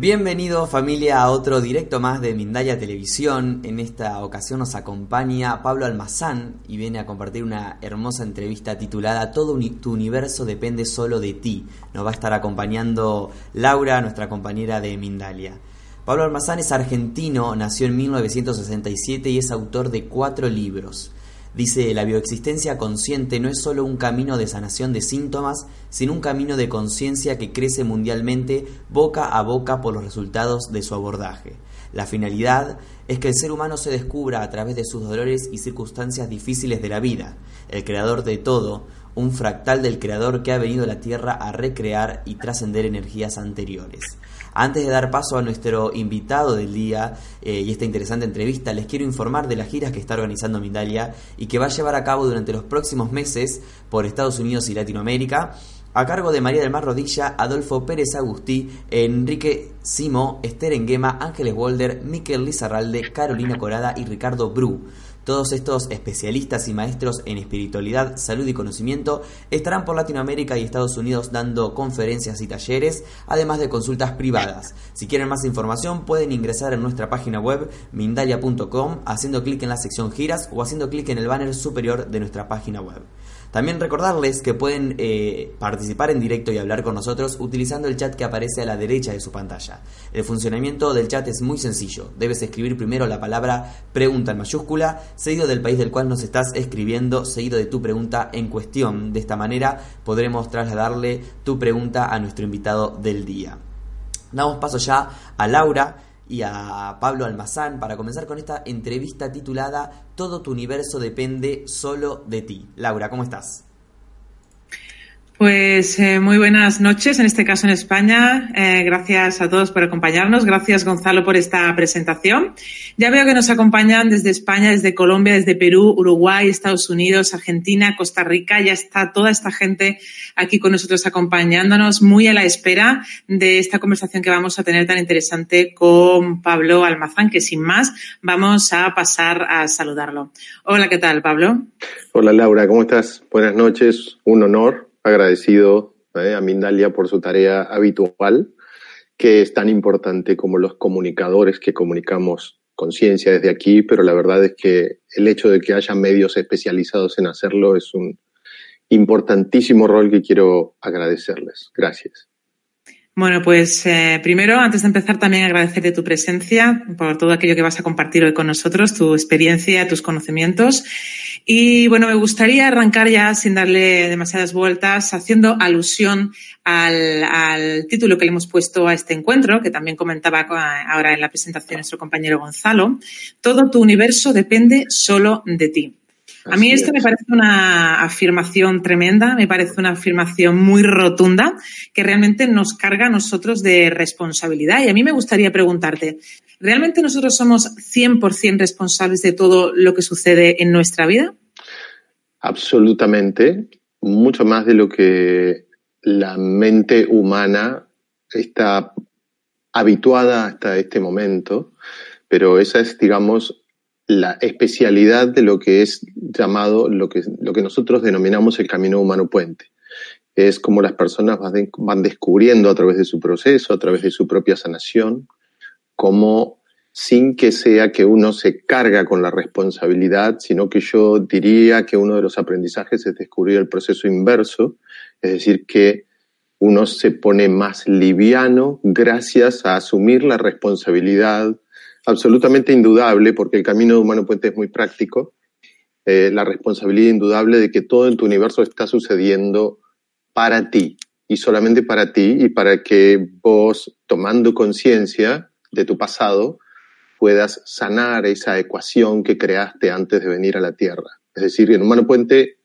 Bienvenido familia a otro directo más de Mindalia Televisión. En esta ocasión nos acompaña Pablo Almazán y viene a compartir una hermosa entrevista titulada Todo tu universo depende solo de ti. Nos va a estar acompañando Laura, nuestra compañera de Mindalia. Pablo Almazán es argentino, nació en 1967 y es autor de cuatro libros. Dice, la bioexistencia consciente no es solo un camino de sanación de síntomas, sino un camino de conciencia que crece mundialmente boca a boca por los resultados de su abordaje. La finalidad es que el ser humano se descubra a través de sus dolores y circunstancias difíciles de la vida. El creador de todo, un fractal del creador que ha venido a la Tierra a recrear y trascender energías anteriores. Antes de dar paso a nuestro invitado del día eh, y esta interesante entrevista, les quiero informar de las giras que está organizando Mindalia y que va a llevar a cabo durante los próximos meses por Estados Unidos y Latinoamérica a cargo de María del Mar Rodilla, Adolfo Pérez Agustí, Enrique Simo, Esther Enguema, Ángeles Walder, Miquel Lizarralde, Carolina Corada y Ricardo Bru. Todos estos especialistas y maestros en espiritualidad, salud y conocimiento estarán por Latinoamérica y Estados Unidos dando conferencias y talleres, además de consultas privadas. Si quieren más información pueden ingresar en nuestra página web mindalia.com haciendo clic en la sección giras o haciendo clic en el banner superior de nuestra página web. También recordarles que pueden eh, participar en directo y hablar con nosotros utilizando el chat que aparece a la derecha de su pantalla. El funcionamiento del chat es muy sencillo. Debes escribir primero la palabra pregunta en mayúscula, seguido del país del cual nos estás escribiendo, seguido de tu pregunta en cuestión. De esta manera podremos trasladarle tu pregunta a nuestro invitado del día. Damos paso ya a Laura y a Pablo Almazán para comenzar con esta entrevista titulada Todo tu universo depende solo de ti. Laura, ¿cómo estás? Pues eh, muy buenas noches, en este caso en España. Eh, gracias a todos por acompañarnos. Gracias, Gonzalo, por esta presentación. Ya veo que nos acompañan desde España, desde Colombia, desde Perú, Uruguay, Estados Unidos, Argentina, Costa Rica. Ya está toda esta gente aquí con nosotros acompañándonos, muy a la espera de esta conversación que vamos a tener tan interesante con Pablo Almazán, que sin más vamos a pasar a saludarlo. Hola, ¿qué tal, Pablo? Hola, Laura, ¿cómo estás? Buenas noches. Un honor agradecido eh, a Mindalia por su tarea habitual, que es tan importante como los comunicadores que comunicamos conciencia desde aquí, pero la verdad es que el hecho de que haya medios especializados en hacerlo es un importantísimo rol que quiero agradecerles. Gracias. Bueno, pues eh, primero, antes de empezar, también agradecerte tu presencia por todo aquello que vas a compartir hoy con nosotros, tu experiencia, tus conocimientos. Y bueno, me gustaría arrancar ya sin darle demasiadas vueltas, haciendo alusión al, al título que le hemos puesto a este encuentro, que también comentaba ahora en la presentación nuestro compañero Gonzalo. Todo tu universo depende solo de ti. A mí esto me parece una afirmación tremenda, me parece una afirmación muy rotunda que realmente nos carga a nosotros de responsabilidad. Y a mí me gustaría preguntarte, ¿realmente nosotros somos 100% responsables de todo lo que sucede en nuestra vida? Absolutamente, mucho más de lo que la mente humana está habituada hasta este momento, pero esa es, digamos, la especialidad de lo que es llamado, lo que, lo que nosotros denominamos el camino humano puente. Es como las personas van descubriendo a través de su proceso, a través de su propia sanación, como sin que sea que uno se carga con la responsabilidad, sino que yo diría que uno de los aprendizajes es descubrir el proceso inverso, es decir, que uno se pone más liviano gracias a asumir la responsabilidad absolutamente indudable, porque el camino de Humano Puente es muy práctico, eh, la responsabilidad indudable de que todo en tu universo está sucediendo para ti y solamente para ti y para que vos, tomando conciencia de tu pasado, puedas sanar esa ecuación que creaste antes de venir a la Tierra. Es decir, en Humano Puente,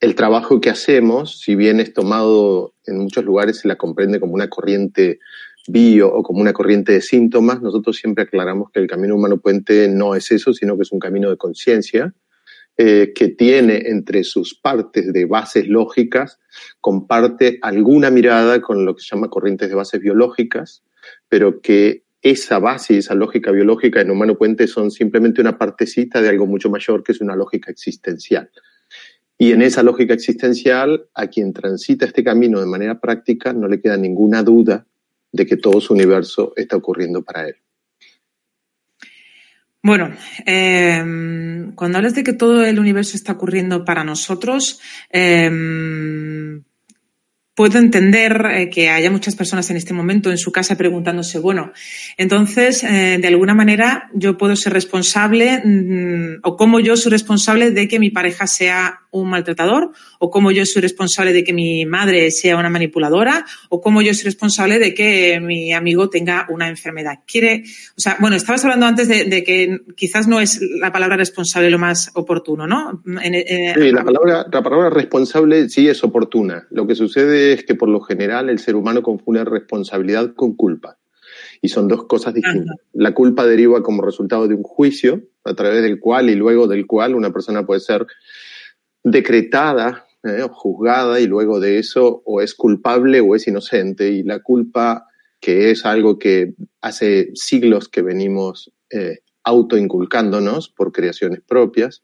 el trabajo que hacemos, si bien es tomado en muchos lugares, se la comprende como una corriente bio o como una corriente de síntomas, nosotros siempre aclaramos que el camino humano puente no es eso, sino que es un camino de conciencia eh, que tiene entre sus partes de bases lógicas, comparte alguna mirada con lo que se llama corrientes de bases biológicas, pero que esa base y esa lógica biológica en humano puente son simplemente una partecita de algo mucho mayor que es una lógica existencial. Y en esa lógica existencial, a quien transita este camino de manera práctica, no le queda ninguna duda de que todo su universo está ocurriendo para él. Bueno, eh, cuando hablas de que todo el universo está ocurriendo para nosotros, eh, puedo entender eh, que haya muchas personas en este momento en su casa preguntándose, bueno, entonces, eh, de alguna manera, yo puedo ser responsable mm, o cómo yo soy responsable de que mi pareja sea un maltratador o cómo yo soy responsable de que mi madre sea una manipuladora o cómo yo soy responsable de que mi amigo tenga una enfermedad. Quiere, o sea, bueno, estabas hablando antes de, que quizás no es la palabra responsable lo más oportuno, ¿no? sí, la palabra, la palabra responsable sí es oportuna. Lo que sucede es que por lo general el ser humano confunde responsabilidad con culpa. Y son dos cosas distintas. La culpa deriva como resultado de un juicio a través del cual y luego del cual una persona puede ser decretada eh, o juzgada y luego de eso o es culpable o es inocente. Y la culpa, que es algo que hace siglos que venimos eh, autoinculcándonos por creaciones propias,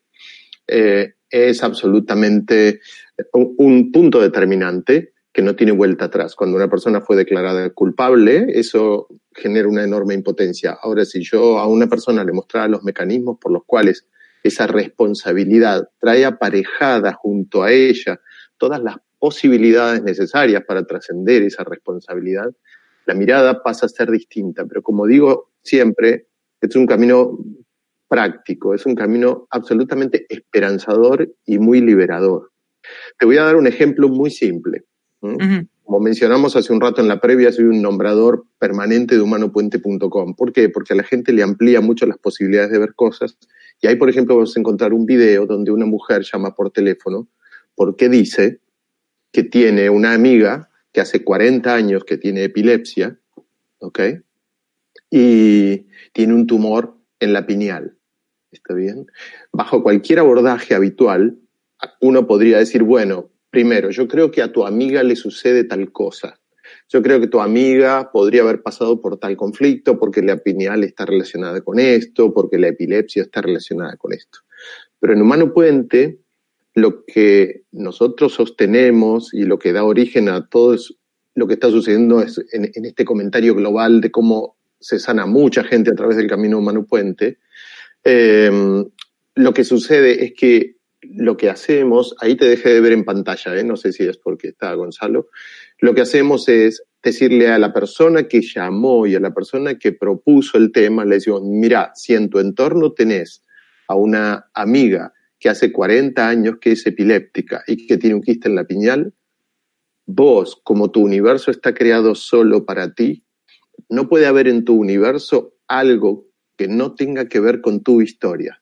eh, es absolutamente un, punto determinante que no tiene vuelta atrás. Cuando una persona fue declarada culpable, eso genera una enorme impotencia. Ahora, si yo a una persona le mostrara los mecanismos por los cuales esa responsabilidad trae aparejada junto a ella todas las posibilidades necesarias para trascender esa responsabilidad, la mirada pasa a ser distinta. Pero como digo siempre, es un camino práctico, es un camino absolutamente esperanzador y muy liberador. Te voy a dar un ejemplo muy simple. Como mencionamos hace un rato en la previa, soy un nombrador permanente de humanopuente.com. ¿Por qué? Porque a la gente le amplía mucho las posibilidades de ver cosas. Y ahí, por ejemplo, vas a encontrar un video donde una mujer llama por teléfono porque dice que tiene una amiga que hace 40 años que tiene epilepsia, ¿ok? Y tiene un tumor en la pineal. ¿Está bien? Bajo cualquier abordaje habitual, uno podría decir, bueno, Primero, yo creo que a tu amiga le sucede tal cosa. Yo creo que tu amiga podría haber pasado por tal conflicto porque la pineal está relacionada con esto, porque la epilepsia está relacionada con esto. Pero en Humano Puente, lo que nosotros sostenemos y lo que da origen a todo lo que está sucediendo es en, este comentario global de cómo se sana mucha gente a través del camino Humano Puente, eh, lo que sucede es que lo que hacemos, ahí te dejé de ver en pantalla, ¿eh? no sé si es porque está Gonzalo, lo que hacemos es decirle a la persona que llamó y a la persona que propuso el tema, le decimos, mira, si en tu entorno tenés a una amiga que hace 40 años que es epiléptica y que tiene un quiste en la piñal, vos, como tu universo está creado solo para ti, no puede haber en tu universo algo que no tenga que ver con tu historia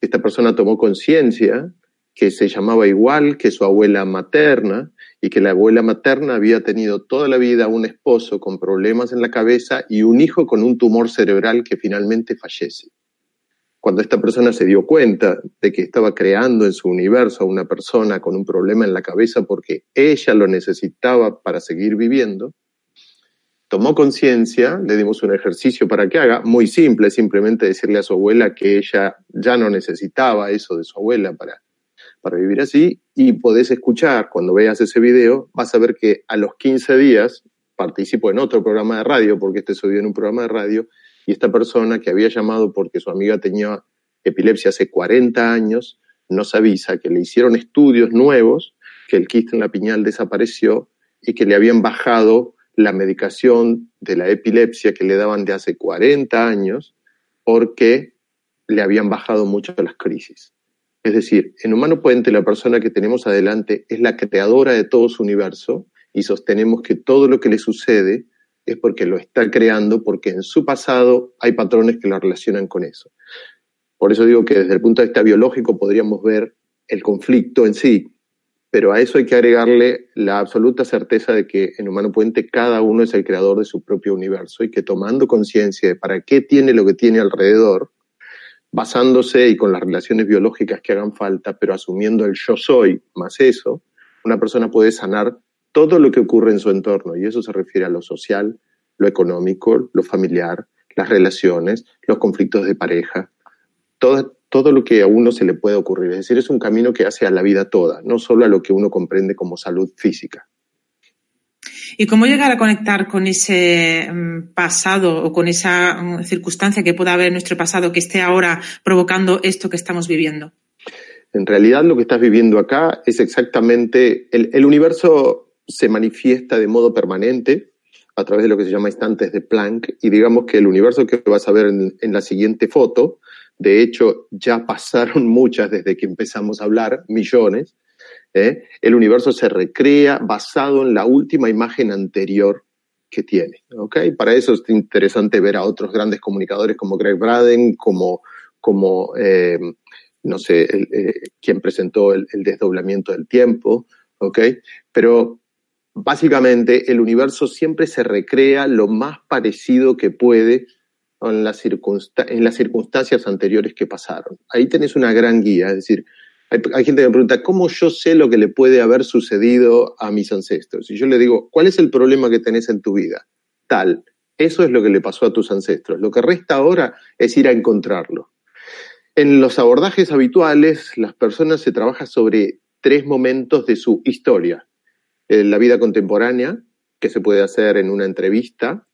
esta persona tomó conciencia que se llamaba igual que su abuela materna y que la abuela materna había tenido toda la vida un esposo con problemas en la cabeza y un hijo con un tumor cerebral que finalmente fallece. Cuando esta persona se dio cuenta de que estaba creando en su universo a una persona con un problema en la cabeza porque ella lo necesitaba para seguir viviendo, tomó conciencia, le dimos un ejercicio para que haga, muy simple, simplemente decirle a su abuela que ella ya no necesitaba eso de su abuela para, para vivir así, y podés escuchar, cuando veas ese video, vas a ver que a los 15 días participo en otro programa de radio, porque este subió en un programa de radio, y esta persona que había llamado porque su amiga tenía epilepsia hace 40 años, nos avisa que le hicieron estudios nuevos, que el quiste en la piñal desapareció y que le habían bajado la medicación de la epilepsia que le daban de hace 40 años porque le habían bajado mucho las crisis. Es decir, en Humano Puente la persona que tenemos adelante es la creadora de todo su universo y sostenemos que todo lo que le sucede es porque lo está creando, porque en su pasado hay patrones que lo relacionan con eso. Por eso digo que desde el punto de vista biológico podríamos ver el conflicto en sí, pero a eso hay que agregarle la absoluta certeza de que en Humano Puente cada uno es el creador de su propio universo y que tomando conciencia de para qué tiene lo que tiene alrededor, basándose y con las relaciones biológicas que hagan falta, pero asumiendo el yo soy más eso, una persona puede sanar todo lo que ocurre en su entorno. Y eso se refiere a lo social, lo económico, lo familiar, las relaciones, los conflictos de pareja, todo, todo lo que a uno se le puede ocurrir. Es decir, es un camino que hace a la vida toda, no solo a lo que uno comprende como salud física. ¿Y cómo llegar a conectar con ese mm, pasado o con esa mm, circunstancia que pueda haber en nuestro pasado que esté ahora provocando esto que estamos viviendo? En realidad lo que estás viviendo acá es exactamente, el, universo se manifiesta de modo permanente a través de lo que se llama instantes de Planck y digamos que el universo que vas a ver en, la siguiente foto, de hecho ya pasaron muchas desde que empezamos a hablar, millones, ¿eh? el universo se recrea basado en la última imagen anterior que tiene. ¿okay? Para eso es interesante ver a otros grandes comunicadores como Greg Braden, como, como eh, no sé, eh, quién presentó el, desdoblamiento del tiempo, ¿ok? Pero básicamente el universo siempre se recrea lo más parecido que puede en las, circunstancias anteriores que pasaron. Ahí tenés una gran guía, es decir, hay, hay, gente que me pregunta, ¿cómo yo sé lo que le puede haber sucedido a mis ancestros? Y yo le digo, ¿cuál es el problema que tenés en tu vida? Tal. Eso es lo que le pasó a tus ancestros. Lo que resta ahora es ir a encontrarlo. En los abordajes habituales, las personas se trabaja sobre tres momentos de su historia. Eh, la vida contemporánea, que se puede hacer en una entrevista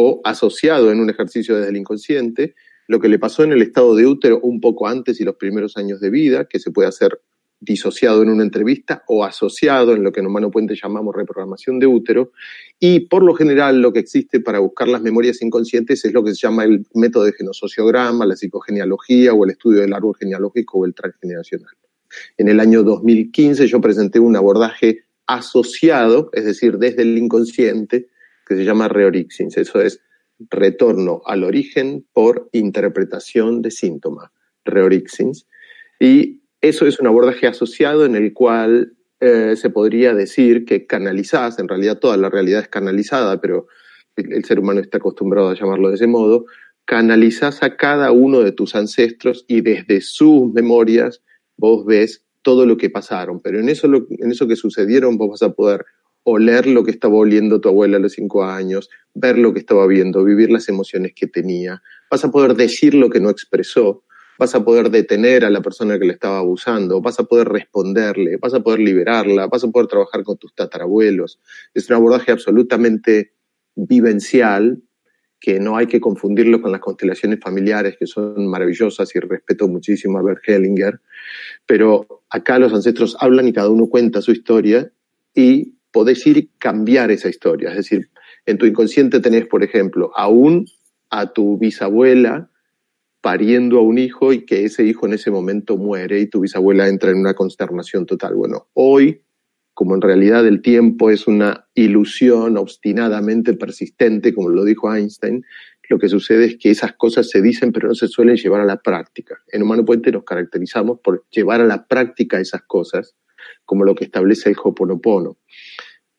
o asociado en un ejercicio desde el inconsciente, lo que le pasó en el estado de útero un poco antes y los primeros años de vida, que se puede hacer disociado en una entrevista o asociado en lo que en Humano Puente llamamos reprogramación de útero. Y por lo general lo que existe para buscar las memorias inconscientes es lo que se llama el método de genosociograma, la psicogenealogía o el estudio del árbol genealógico o el transgeneracional. En el año 2015 yo presenté un abordaje asociado, es decir, desde el inconsciente, que se llama Reorixins. Eso es retorno al origen por interpretación de síntoma, Reorixins. Y eso es un abordaje asociado en el cual eh, se podría decir que canalizás, en realidad toda la realidad es canalizada, pero el, ser humano está acostumbrado a llamarlo de ese modo, canalizás a cada uno de tus ancestros y desde sus memorias vos ves todo lo que pasaron, pero en eso, en eso que sucedieron vos vas a poder oler lo que estaba oliendo tu abuela a los cinco años, ver lo que estaba viendo, vivir las emociones que tenía, vas a poder decir lo que no expresó, vas a poder detener a la persona que le estaba abusando, vas a poder responderle, vas a poder liberarla, vas a poder trabajar con tus tatarabuelos. Es un abordaje absolutamente vivencial que no hay que confundirlo con las constelaciones familiares que son maravillosas y respeto muchísimo a Bert Hellinger, pero acá los ancestros hablan y cada uno cuenta su historia y podés ir cambiar esa historia. Es decir, en tu inconsciente tenés, por ejemplo, aún a tu bisabuela pariendo a un hijo y que ese hijo en ese momento muere y tu bisabuela entra en una consternación total. Bueno, hoy, como en realidad el tiempo es una ilusión obstinadamente persistente, como lo dijo Einstein, lo que sucede es que esas cosas se dicen pero no se suelen llevar a la práctica. En Humano Puente nos caracterizamos por llevar a la práctica esas cosas, como lo que establece el Hoponopono.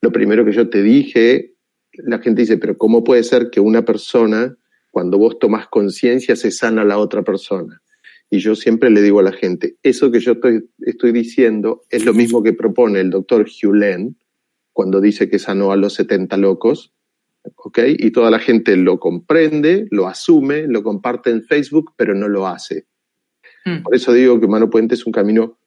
Lo primero que yo te dije, la gente dice, pero ¿cómo puede ser que una persona cuando vos tomas conciencia, se sana la otra persona. Y yo siempre le digo a la gente, eso que yo estoy, estoy diciendo es lo mismo que propone el doctor Hugh cuando dice que sanó a los 70 locos, ¿ok? Y toda la gente lo comprende, lo asume, lo comparte en Facebook, pero no lo hace. Mm. Por eso digo que Mano Puente es un camino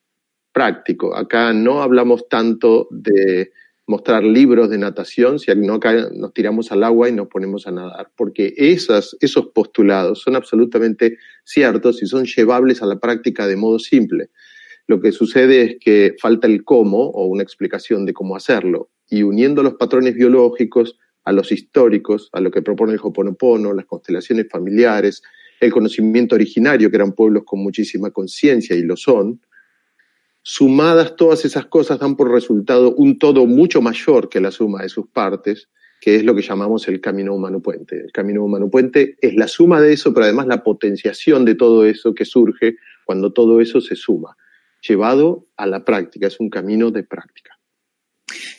práctico. Acá no hablamos tanto de mostrar libros de natación si no nos tiramos al agua y nos ponemos a nadar, porque esos postulados son absolutamente ciertos y son llevables a la práctica de modo simple. Lo que sucede es que falta el cómo o una explicación de cómo hacerlo y uniendo los patrones biológicos a los históricos, a lo que propone el Hoponopono, las constelaciones familiares, el conocimiento originario, que eran pueblos con muchísima conciencia y lo son, Sumadas todas esas cosas dan por resultado un todo mucho mayor que la suma de sus partes, que es lo que llamamos el camino humano puente. El camino humano puente es la suma de eso, pero además la potenciación de todo eso que surge cuando todo eso se suma, llevado a la práctica, es un camino de práctica.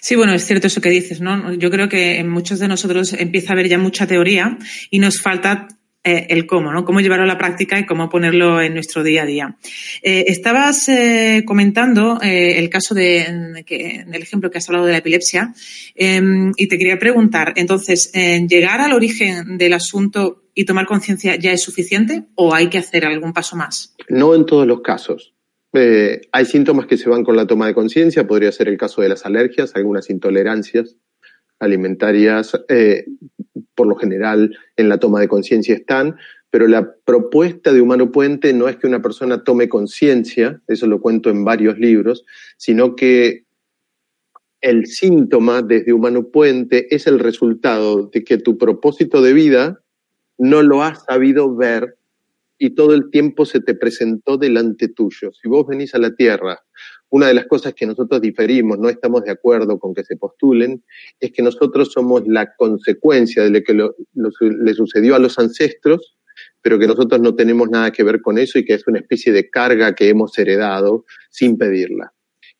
Sí, bueno, es cierto eso que dices, ¿no? Yo creo que en muchos de nosotros empieza a haber ya mucha teoría y nos falta eh, el cómo, ¿no? Cómo llevarlo a la práctica y cómo ponerlo en nuestro día a día. Eh, estabas eh, comentando el caso de, que, del ejemplo que has hablado de la epilepsia em, y te quería preguntar, entonces, ¿llegar al origen del asunto y tomar conciencia ya es suficiente o hay que hacer algún paso más? No en todos los casos. hay síntomas que se van con la toma de conciencia, podría ser el caso de las alergias, algunas intolerancias, alimentarias, por lo general en la toma de conciencia están, pero la propuesta de Humano Puente no es que una persona tome conciencia, eso lo cuento en varios libros, sino que el síntoma desde Humano Puente es el resultado de que tu propósito de vida no lo has sabido ver y todo el tiempo se te presentó delante tuyo. Si vos venís a la Tierra, una de las cosas que nosotros diferimos, no estamos de acuerdo con que se postulen, es que nosotros somos la consecuencia de lo que le sucedió a los ancestros, pero que nosotros no tenemos nada que ver con eso y que es una especie de carga que hemos heredado sin pedirla.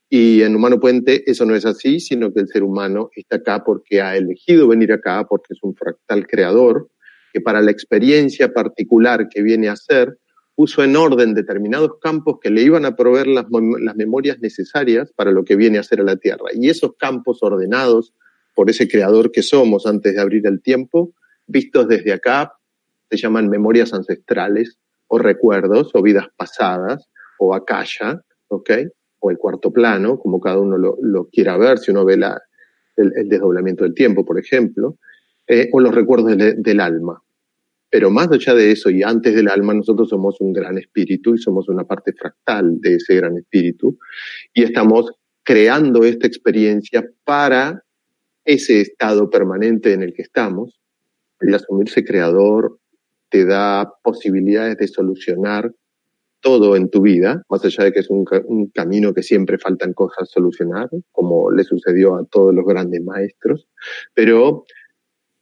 Y en Humano Puente eso no es así, sino que el ser humano está acá porque ha elegido venir acá, porque es un fractal creador, que para la experiencia particular que viene a hacer, puso en orden determinados campos que le iban a proveer las, las, memorias necesarias para lo que viene a hacer a la Tierra. Y esos campos ordenados por ese creador que somos antes de abrir el tiempo, vistos desde acá, se llaman memorias ancestrales o recuerdos o vidas pasadas o akasha, ¿ok? O el cuarto plano, como cada uno lo, quiera ver, si uno ve la, el, desdoblamiento del tiempo, por ejemplo, eh, o los recuerdos de, del alma. Pero más allá de eso y antes del alma, nosotros somos un gran espíritu y somos una parte fractal de ese gran espíritu y estamos creando esta experiencia para ese estado permanente en el que estamos. El asumirse creador te da posibilidades de solucionar todo en tu vida, más allá de que es un, un, camino que siempre faltan cosas solucionar, como le sucedió a todos los grandes maestros, pero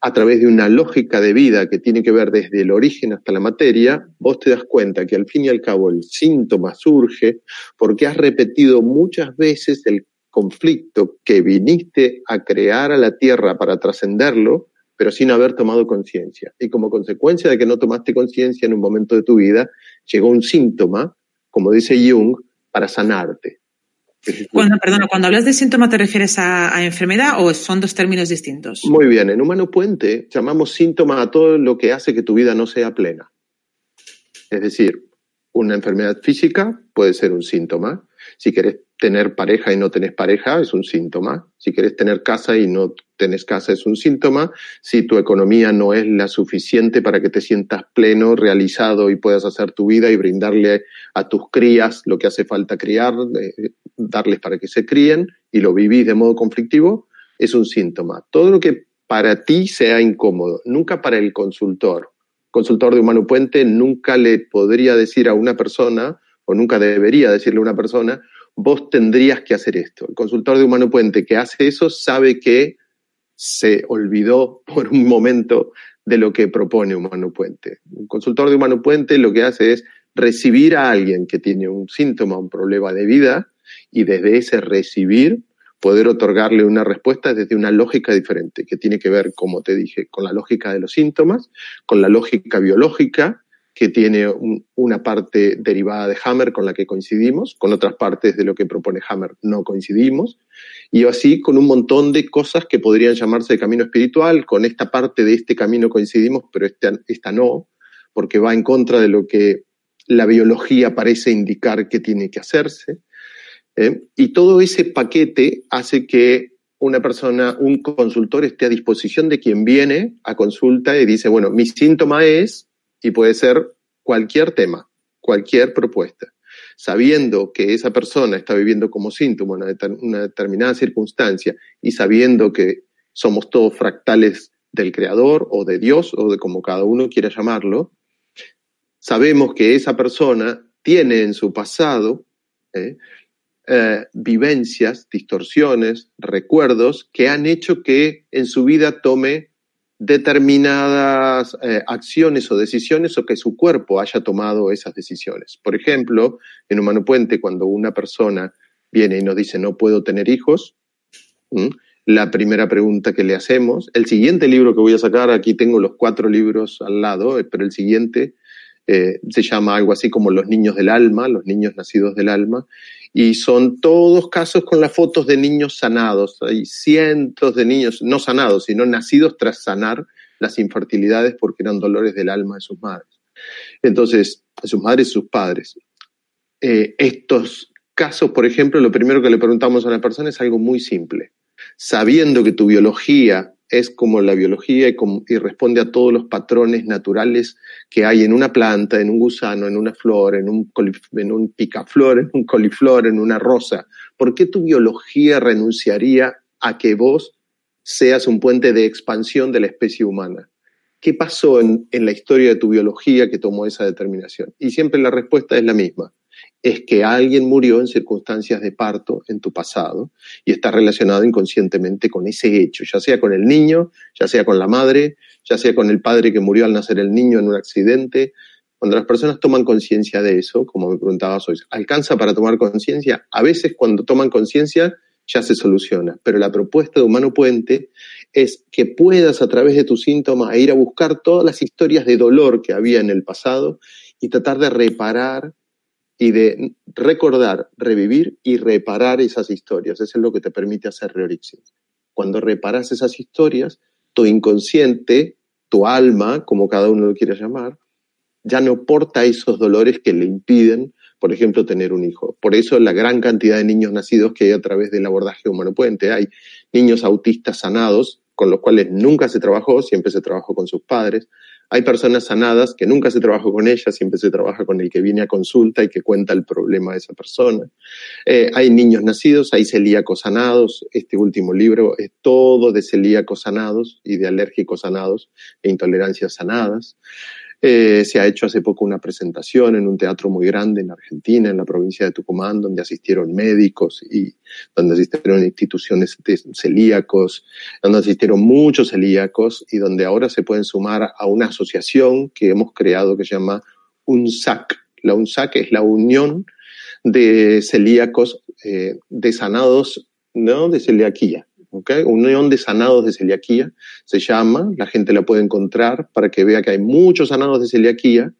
a través de una lógica de vida que tiene que ver desde el origen hasta la materia, vos te das cuenta que al fin y al cabo el síntoma surge porque has repetido muchas veces el conflicto que viniste a crear a la Tierra para trascenderlo, pero sin haber tomado conciencia. Y como consecuencia de que no tomaste conciencia en un momento de tu vida, llegó un síntoma, como dice Jung, para sanarte. Cuando, perdona, cuando hablas de síntoma, ¿te refieres a, a, enfermedad o son dos términos distintos? Muy bien, en Humano Puente llamamos síntoma a todo lo que hace que tu vida no sea plena. Es decir, una enfermedad física puede ser un síntoma. Si quieres tener pareja y no tenés pareja, es un síntoma. Si quieres tener casa y no tenés casa, es un síntoma. Si tu economía no es la suficiente para que te sientas pleno, realizado y puedas hacer tu vida y brindarle a tus crías lo que hace falta criar, eh, darles para que se críen y lo vivís de modo conflictivo, es un síntoma. Todo lo que para ti sea incómodo, nunca para el consultor. Consultor de Humano Puente nunca le podría decir a una persona, o nunca debería decirle a una persona, vos tendrías que hacer esto. El consultor de Humano Puente que hace eso sabe que se olvidó por un momento de lo que propone Humano Puente. Un consultor de Humano Puente lo que hace es recibir a alguien que tiene un síntoma, un problema de vida, y desde ese recibir poder otorgarle una respuesta desde una lógica diferente, que tiene que ver, como te dije, con la lógica de los síntomas, con la lógica biológica, que tiene un, una parte derivada de Hammer con la que coincidimos, con otras partes de lo que propone Hammer no coincidimos, y así con un montón de cosas que podrían llamarse de camino espiritual, con esta parte de este camino coincidimos, pero esta, esta no, porque va en contra de lo que la biología parece indicar que tiene que hacerse. ¿Eh? Y todo ese paquete hace que una persona, un consultor esté a disposición de quien viene a consulta y dice, bueno, mi síntoma es, y puede ser cualquier tema, cualquier propuesta, sabiendo que esa persona está viviendo como síntoma una, una determinada circunstancia y sabiendo que somos todos fractales del creador o de Dios o de como cada uno quiera llamarlo, sabemos que esa persona tiene en su pasado ¿eh? Eh, vivencias, distorsiones, recuerdos que han hecho que en su vida tome determinadas eh, acciones o decisiones o que su cuerpo haya tomado esas decisiones. Por ejemplo, en Humano Puente, cuando una persona viene y nos dice no puedo tener hijos, la primera pregunta que le hacemos, el siguiente libro que voy a sacar, aquí tengo los cuatro libros al lado, pero el siguiente eh, se llama algo así como los niños del alma, los niños nacidos del alma, y son todos casos con las fotos de niños sanados. Hay cientos de niños, no sanados, sino nacidos tras sanar las infertilidades porque eran dolores del alma de sus madres. Entonces, de sus madres y sus padres. Eh, estos casos, por ejemplo, lo primero que le preguntamos a la persona es algo muy simple. sabiendo que tu biología es como la biología y, responde a todos los patrones naturales que hay en una planta, en un gusano, en una flor, en un, un picaflor, en un coliflor, en una rosa. ¿Por qué tu biología renunciaría a que vos seas un puente de expansión de la especie humana? ¿Qué pasó en la historia de tu biología que tomó esa determinación? Y siempre la respuesta es la misma es que alguien murió en circunstancias de parto en tu pasado y está relacionado inconscientemente con ese hecho, ya sea con el niño, ya sea con la madre, ya sea con el padre que murió al nacer el niño en un accidente. Cuando las personas toman conciencia de eso, como me preguntabas hoy, ¿alcanza para tomar conciencia? A veces cuando toman conciencia ya se soluciona, pero la propuesta de Humano Puente es que puedas a través de tus síntomas ir a buscar todas las historias de dolor que había en el pasado y tratar de reparar y de recordar, revivir y reparar esas historias. Eso es lo que te permite hacer Reorixia. Cuando reparas esas historias, tu inconsciente, tu alma, como cada uno lo quiera llamar, ya no porta esos dolores que le impiden, por ejemplo, tener un hijo. Por eso la gran cantidad de niños nacidos que hay a través del abordaje humano puente. Hay niños autistas sanados, con los cuales nunca se trabajó, siempre se trabajó con sus padres. Hay personas sanadas que nunca se trabaja con ellas, siempre se trabaja con el que viene a consulta y que cuenta el problema de esa persona. Eh, hay niños nacidos, hay celíacos sanados. Este último libro es todo de celíacos sanados y de alérgicos sanados e intolerancias sanadas. Eh, se ha hecho hace poco una presentación en un teatro muy grande en Argentina, en la provincia de Tucumán, donde asistieron médicos y donde asistieron instituciones de celíacos, donde asistieron muchos celíacos y donde ahora se pueden sumar a una asociación que hemos creado que se llama UNSAC. La UNSAC es la Unión de Celíacos eh, de Sanados ¿no? de Celiaquía. Unión de Sanados de Celiaquía se llama, la gente la puede encontrar para que vea que hay muchos sanados de celiaquía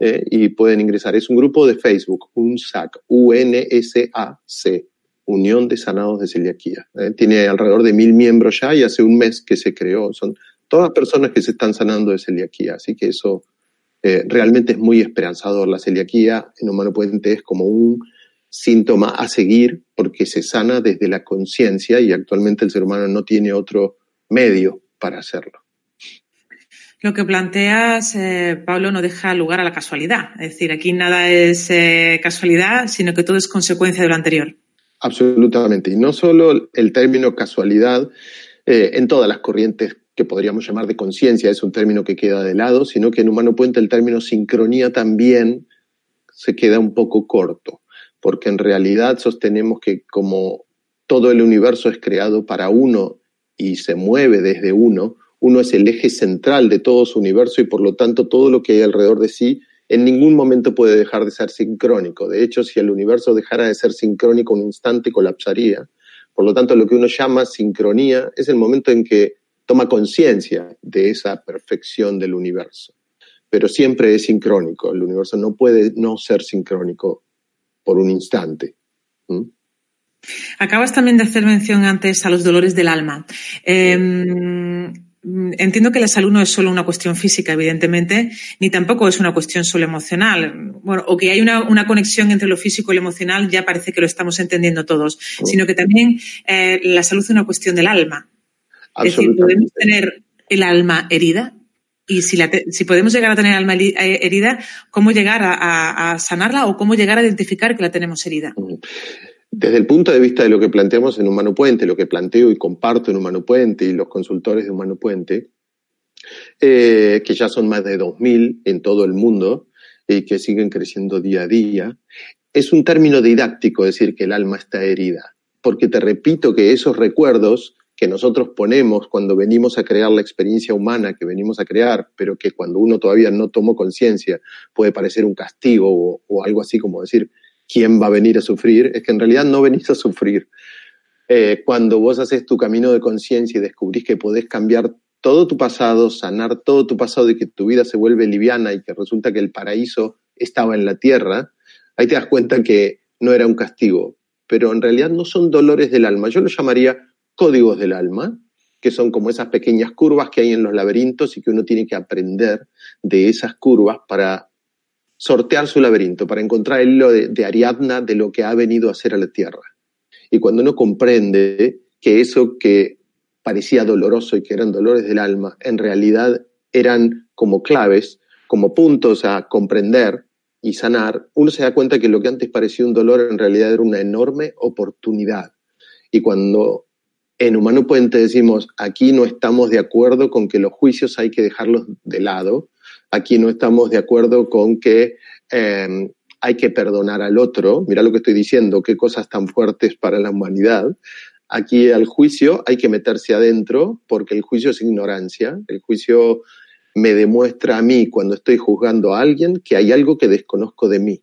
eh, y pueden ingresar. Es un grupo de Facebook, UNSAC, U-N-S-A-C, Unión de Sanados de Celiaquía. Eh, tiene alrededor de mil miembros ya y hace un mes que se creó. Son todas personas que se están sanando de celiaquía, así que eso eh, realmente es muy esperanzador. La celiaquía en Humano Puente es como un síntoma a seguir porque se sana desde la conciencia y actualmente el ser humano no tiene otro medio para hacerlo. Lo que planteas, eh, Pablo, no deja lugar a la casualidad. Es decir, aquí nada es eh, casualidad, sino que todo es consecuencia de lo anterior. Absolutamente. Y no solo el término casualidad eh, en todas las corrientes que podríamos llamar de conciencia, es un término que queda de lado, sino que en Humano Puente el término sincronía también se queda un poco corto porque en realidad sostenemos que como todo el universo es creado para uno y se mueve desde uno, uno es el eje central de todo su universo y por lo tanto todo lo que hay alrededor de sí en ningún momento puede dejar de ser sincrónico. De hecho, si el universo dejara de ser sincrónico un instante, colapsaría. Por lo tanto, lo que uno llama sincronía es el momento en que toma conciencia de esa perfección del universo. Pero siempre es sincrónico. El universo no puede no ser sincrónico por un instante. Acabas también de hacer mención antes a los dolores del alma. Em, entiendo que la salud no es solo una cuestión física, evidentemente, ni tampoco es una cuestión solo emocional. Bueno, o que hay una, conexión entre lo físico y lo emocional, ya parece que lo estamos entendiendo todos, sino que también eh, la salud es una cuestión del alma. Es decir, podemos tener el alma herida, y si, si podemos llegar a tener alma eh, herida, ¿cómo llegar a, sanarla o cómo llegar a identificar que la tenemos herida? Desde el punto de vista de lo que planteamos en Humano Puente, lo que planteo y comparto en Humano Puente y los consultores de Humano Puente, eh, que ya son más de 2.000 en todo el mundo y que siguen creciendo día a día, es un término didáctico decir que el alma está herida, porque te repito que esos recuerdos que nosotros ponemos cuando venimos a crear la experiencia humana que venimos a crear, pero que cuando uno todavía no tomó conciencia puede parecer un castigo o, algo así como decir, ¿quién va a venir a sufrir? Es que en realidad no venís a sufrir. Eh, cuando vos haces tu camino de conciencia y descubrís que podés cambiar todo tu pasado, sanar todo tu pasado y que tu vida se vuelve liviana y que resulta que el paraíso estaba en la tierra, ahí te das cuenta que no era un castigo, pero en realidad no son dolores del alma. Yo lo llamaría códigos del alma, que son como esas pequeñas curvas que hay en los laberintos y que uno tiene que aprender de esas curvas para sortear su laberinto, para encontrar el hilo de, Ariadna de lo que ha venido a hacer a la Tierra. Y cuando uno comprende que eso que parecía doloroso y que eran dolores del alma, en realidad eran como claves, como puntos a comprender y sanar, uno se da cuenta que lo que antes parecía un dolor en realidad era una enorme oportunidad. Y cuando en Humano Puente decimos, aquí no estamos de acuerdo con que los juicios hay que dejarlos de lado, aquí no estamos de acuerdo con que eh, hay que perdonar al otro, mira lo que estoy diciendo, qué cosas tan fuertes para la humanidad, aquí al juicio hay que meterse adentro porque el juicio es ignorancia, el juicio me demuestra a mí cuando estoy juzgando a alguien que hay algo que desconozco de mí.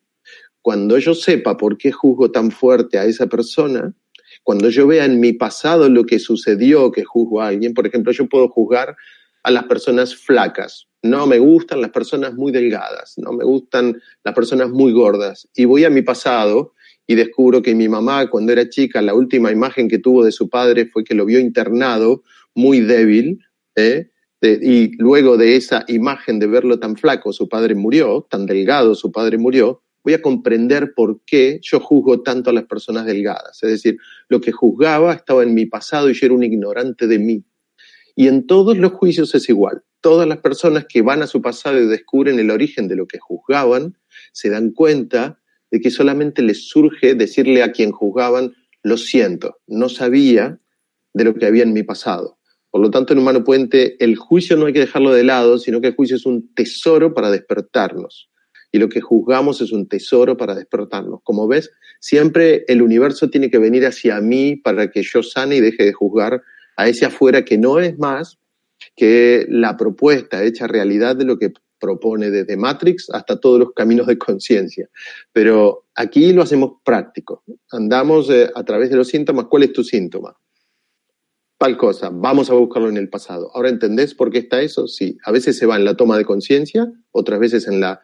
Cuando yo sepa por qué juzgo tan fuerte a esa persona, cuando yo vea en mi pasado lo que sucedió que juzgo a alguien, por ejemplo, yo puedo juzgar a las personas flacas. No me gustan las personas muy delgadas, no me gustan las personas muy gordas. Y voy a mi pasado y descubro que mi mamá, cuando era chica, la última imagen que tuvo de su padre fue que lo vio internado, muy débil, ¿eh? y luego de esa imagen de verlo tan flaco, su padre murió, tan delgado, su padre murió, voy a comprender por qué yo juzgo tanto a las personas delgadas. Es decir, lo que juzgaba estaba en mi pasado y yo era un ignorante de mí. Y en todos los juicios es igual. Todas las personas que van a su pasado y descubren el origen de lo que juzgaban, se dan cuenta de que solamente les surge decirle a quien juzgaban, lo siento, no sabía de lo que había en mi pasado. Por lo tanto, en Humano Puente, el juicio no hay que dejarlo de lado, sino que el juicio es un tesoro para despertarnos. Y lo que juzgamos es un tesoro para despertarnos. Como ves, siempre el universo tiene que venir hacia mí para que yo sane y deje de juzgar a ese afuera que no es más que la propuesta hecha realidad de lo que propone desde Matrix hasta todos los caminos de conciencia. Pero aquí lo hacemos práctico. Andamos eh, a través de los síntomas. ¿Cuál es tu síntoma? tal cosa, vamos a buscarlo en el pasado. Ahora, ¿entendés por qué está eso? Sí, a veces se va en la toma de conciencia, otras veces en la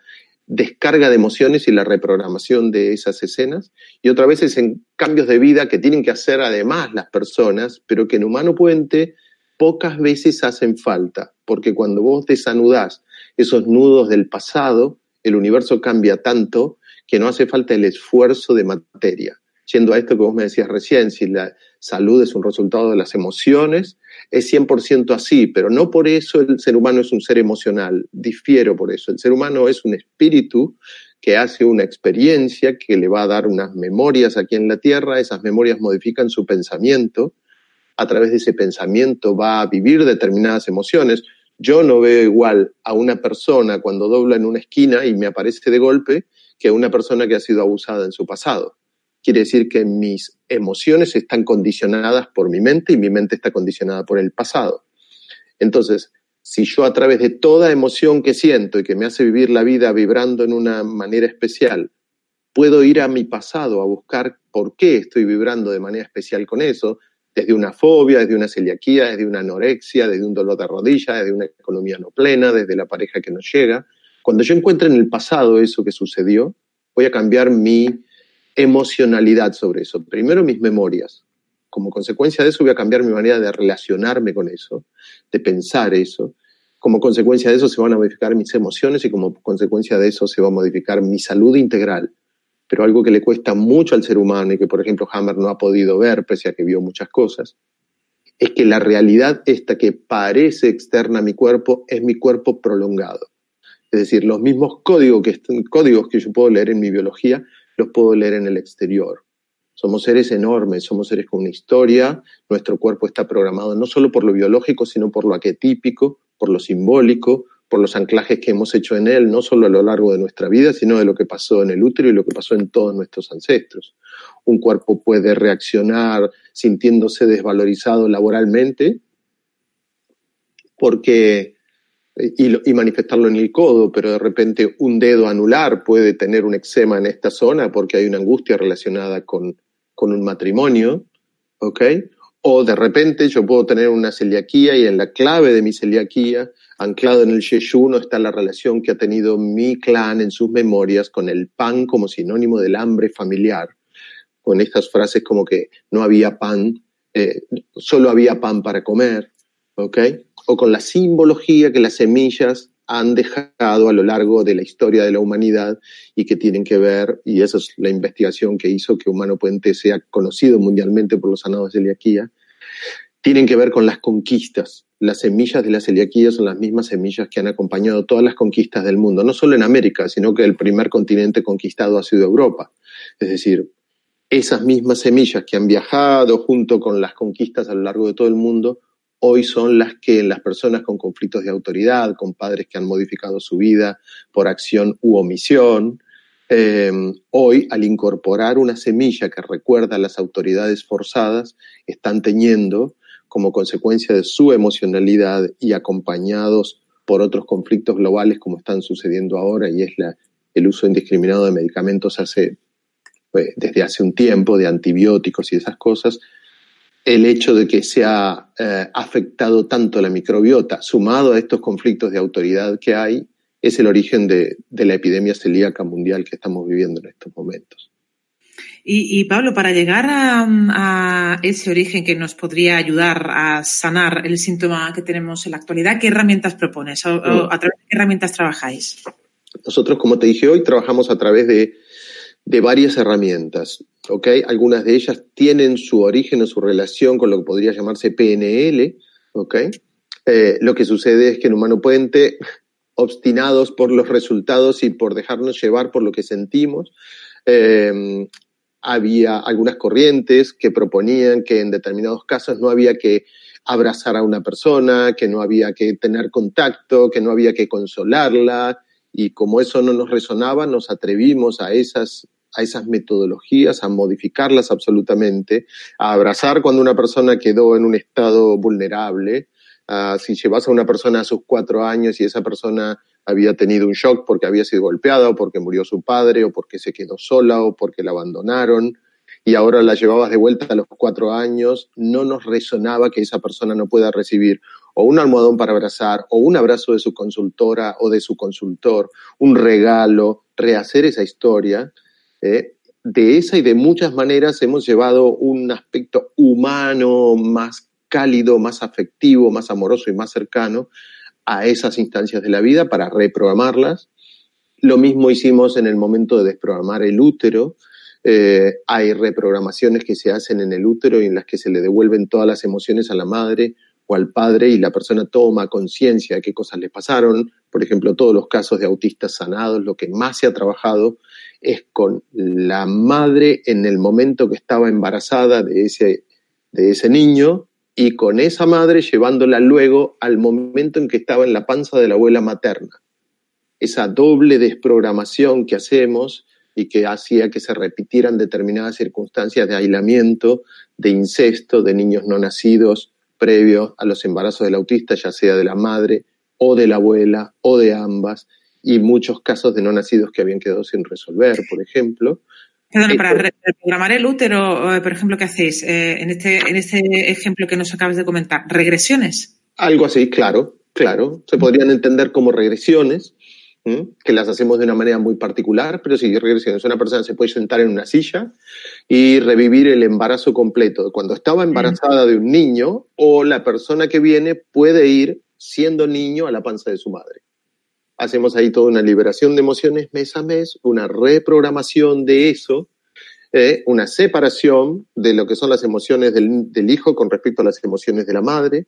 descarga de emociones y la reprogramación de esas escenas, y otras veces en cambios de vida que tienen que hacer además las personas, pero que en Humano Puente pocas veces hacen falta, porque cuando vos desanudás esos nudos del pasado, el universo cambia tanto que no hace falta el esfuerzo de materia yendo a esto que vos me decías recién, si la salud es un resultado de las emociones, es 100% así, pero no por eso el ser humano es un ser emocional, difiero por eso. El ser humano es un espíritu que hace una experiencia que le va a dar unas memorias aquí en la Tierra, esas memorias modifican su pensamiento, a través de ese pensamiento va a vivir determinadas emociones. Yo no veo igual a una persona cuando dobla en una esquina y me aparece de golpe que a una persona que ha sido abusada en su pasado quiere decir que mis emociones están condicionadas por mi mente y mi mente está condicionada por el pasado. Entonces, si yo a través de toda emoción que siento y que me hace vivir la vida vibrando en una manera especial, puedo ir a mi pasado a buscar por qué estoy vibrando de manera especial con eso, desde una fobia, desde una celiaquía, desde una anorexia, desde un dolor de rodilla, desde una economía no plena, desde la pareja que no llega. Cuando yo encuentre en el pasado eso que sucedió, voy a cambiar mi emocionalidad sobre eso. Primero mis memorias. Como consecuencia de eso voy a cambiar mi manera de relacionarme con eso, de pensar eso. Como consecuencia de eso se van a modificar mis emociones y como consecuencia de eso se va a modificar mi salud integral. Pero algo que le cuesta mucho al ser humano y que, por ejemplo, Hammer no ha podido ver, pese a que vio muchas cosas, es que la realidad esta que parece externa a mi cuerpo es mi cuerpo prolongado. Es decir, los mismos códigos que, códigos que yo puedo leer en mi biología los puedo leer en el exterior. Somos seres enormes, somos seres con una historia, nuestro cuerpo está programado no solo por lo biológico, sino por lo arquetípico, por lo simbólico, por los anclajes que hemos hecho en él, no solo a lo largo de nuestra vida, sino de lo que pasó en el útero y lo que pasó en todos nuestros ancestros. Un cuerpo puede reaccionar sintiéndose desvalorizado laboralmente porque y, manifestarlo en el codo, pero de repente un dedo anular puede tener un eczema en esta zona porque hay una angustia relacionada con, con un matrimonio, ¿ok? O de repente yo puedo tener una celiaquía y en la clave de mi celiaquía, anclado en el Sheshuno, está la relación que ha tenido mi clan en sus memorias con el pan como sinónimo del hambre familiar, con estas frases como que no había pan, eh, solo había pan para comer, ¿ok? O con la simbología que las semillas han dejado a lo largo de la historia de la humanidad y que tienen que ver, y esa es la investigación que hizo que Humano Puente sea conocido mundialmente por los sanados de Eliaquía, tienen que ver con las conquistas. Las semillas de la celiaquía son las mismas semillas que han acompañado todas las conquistas del mundo, no solo en América, sino que el primer continente conquistado ha sido Europa. Es decir, esas mismas semillas que han viajado junto con las conquistas a lo largo de todo el mundo, hoy son las que las personas con conflictos de autoridad, con padres que han modificado su vida por acción u omisión, eh, hoy al incorporar una semilla que recuerda a las autoridades forzadas, están teniendo como consecuencia de su emocionalidad y acompañados por otros conflictos globales como están sucediendo ahora y es la, el uso indiscriminado de medicamentos pues, desde hace un tiempo, de antibióticos y esas cosas, el hecho de que se ha eh, afectado tanto la microbiota, sumado a estos conflictos de autoridad que hay, es el origen de, la epidemia celíaca mundial que estamos viviendo en estos momentos. Y, Pablo, para llegar a, ese origen que nos podría ayudar a sanar el síntoma que tenemos en la actualidad, ¿qué herramientas propones? ¿O, mm. ¿A través de qué herramientas trabajáis? Nosotros, como te dije hoy, trabajamos a través de de varias herramientas. ¿okay? Algunas de ellas tienen su origen o su relación con lo que podría llamarse PNL. ¿okay? Eh, lo que sucede es que en Humano Puente, obstinados por los resultados y por dejarnos llevar por lo que sentimos, eh, había algunas corrientes que proponían que en determinados casos no había que abrazar a una persona, que no había que tener contacto, que no había que consolarla, y como eso no nos resonaba, nos atrevimos a esas a esas metodologías, a modificarlas absolutamente, a abrazar cuando una persona quedó en un estado vulnerable. si llevas a una persona a sus cuatro años y esa persona había tenido un shock porque había sido golpeada o porque murió su padre o porque se quedó sola o porque la abandonaron y ahora la llevabas de vuelta a los cuatro años, no nos resonaba que esa persona no pueda recibir o un almohadón para abrazar o un abrazo de su consultora o de su consultor, un regalo, rehacer esa historia ¿eh? de esa y de muchas maneras hemos llevado un aspecto humano más cálido, más afectivo, más amoroso y más cercano a esas instancias de la vida para reprogramarlas. Lo mismo hicimos en el momento de desprogramar el útero. Eh, hay reprogramaciones que se hacen en el útero y en las que se le devuelven todas las emociones a la madre o al padre y la persona toma conciencia de qué cosas le pasaron. Por ejemplo, todos los casos de autistas sanados, lo que más se ha trabajado es con la madre en el momento que estaba embarazada de ese, de ese niño y con esa madre llevándola luego al momento en que estaba en la panza de la abuela materna. Esa doble desprogramación que hacemos y que hacía que se repitieran determinadas circunstancias de aislamiento, de incesto, de niños no nacidos previos a los embarazos del autista, ya sea de la madre o de la abuela o de ambas, y muchos casos de no nacidos que habían quedado sin resolver, por ejemplo. Perdón, para reprogramar el útero, eh, por ejemplo, ¿qué hacéis? Eh, en, este, en este ejemplo que nos acabas de comentar, ¿regresiones? Algo así, claro, claro. Se podrían entender como regresiones, que las hacemos de una manera muy particular, pero sí, regresiones. Una persona se puede sentar en una silla y revivir el embarazo completo. Cuando estaba embarazada de un niño, o la persona que viene puede ir siendo niño a la panza de su madre hacemos ahí toda una liberación de emociones mes a mes, una reprogramación de eso, eh, una separación de lo que son las emociones del, hijo con respecto a las emociones de la madre,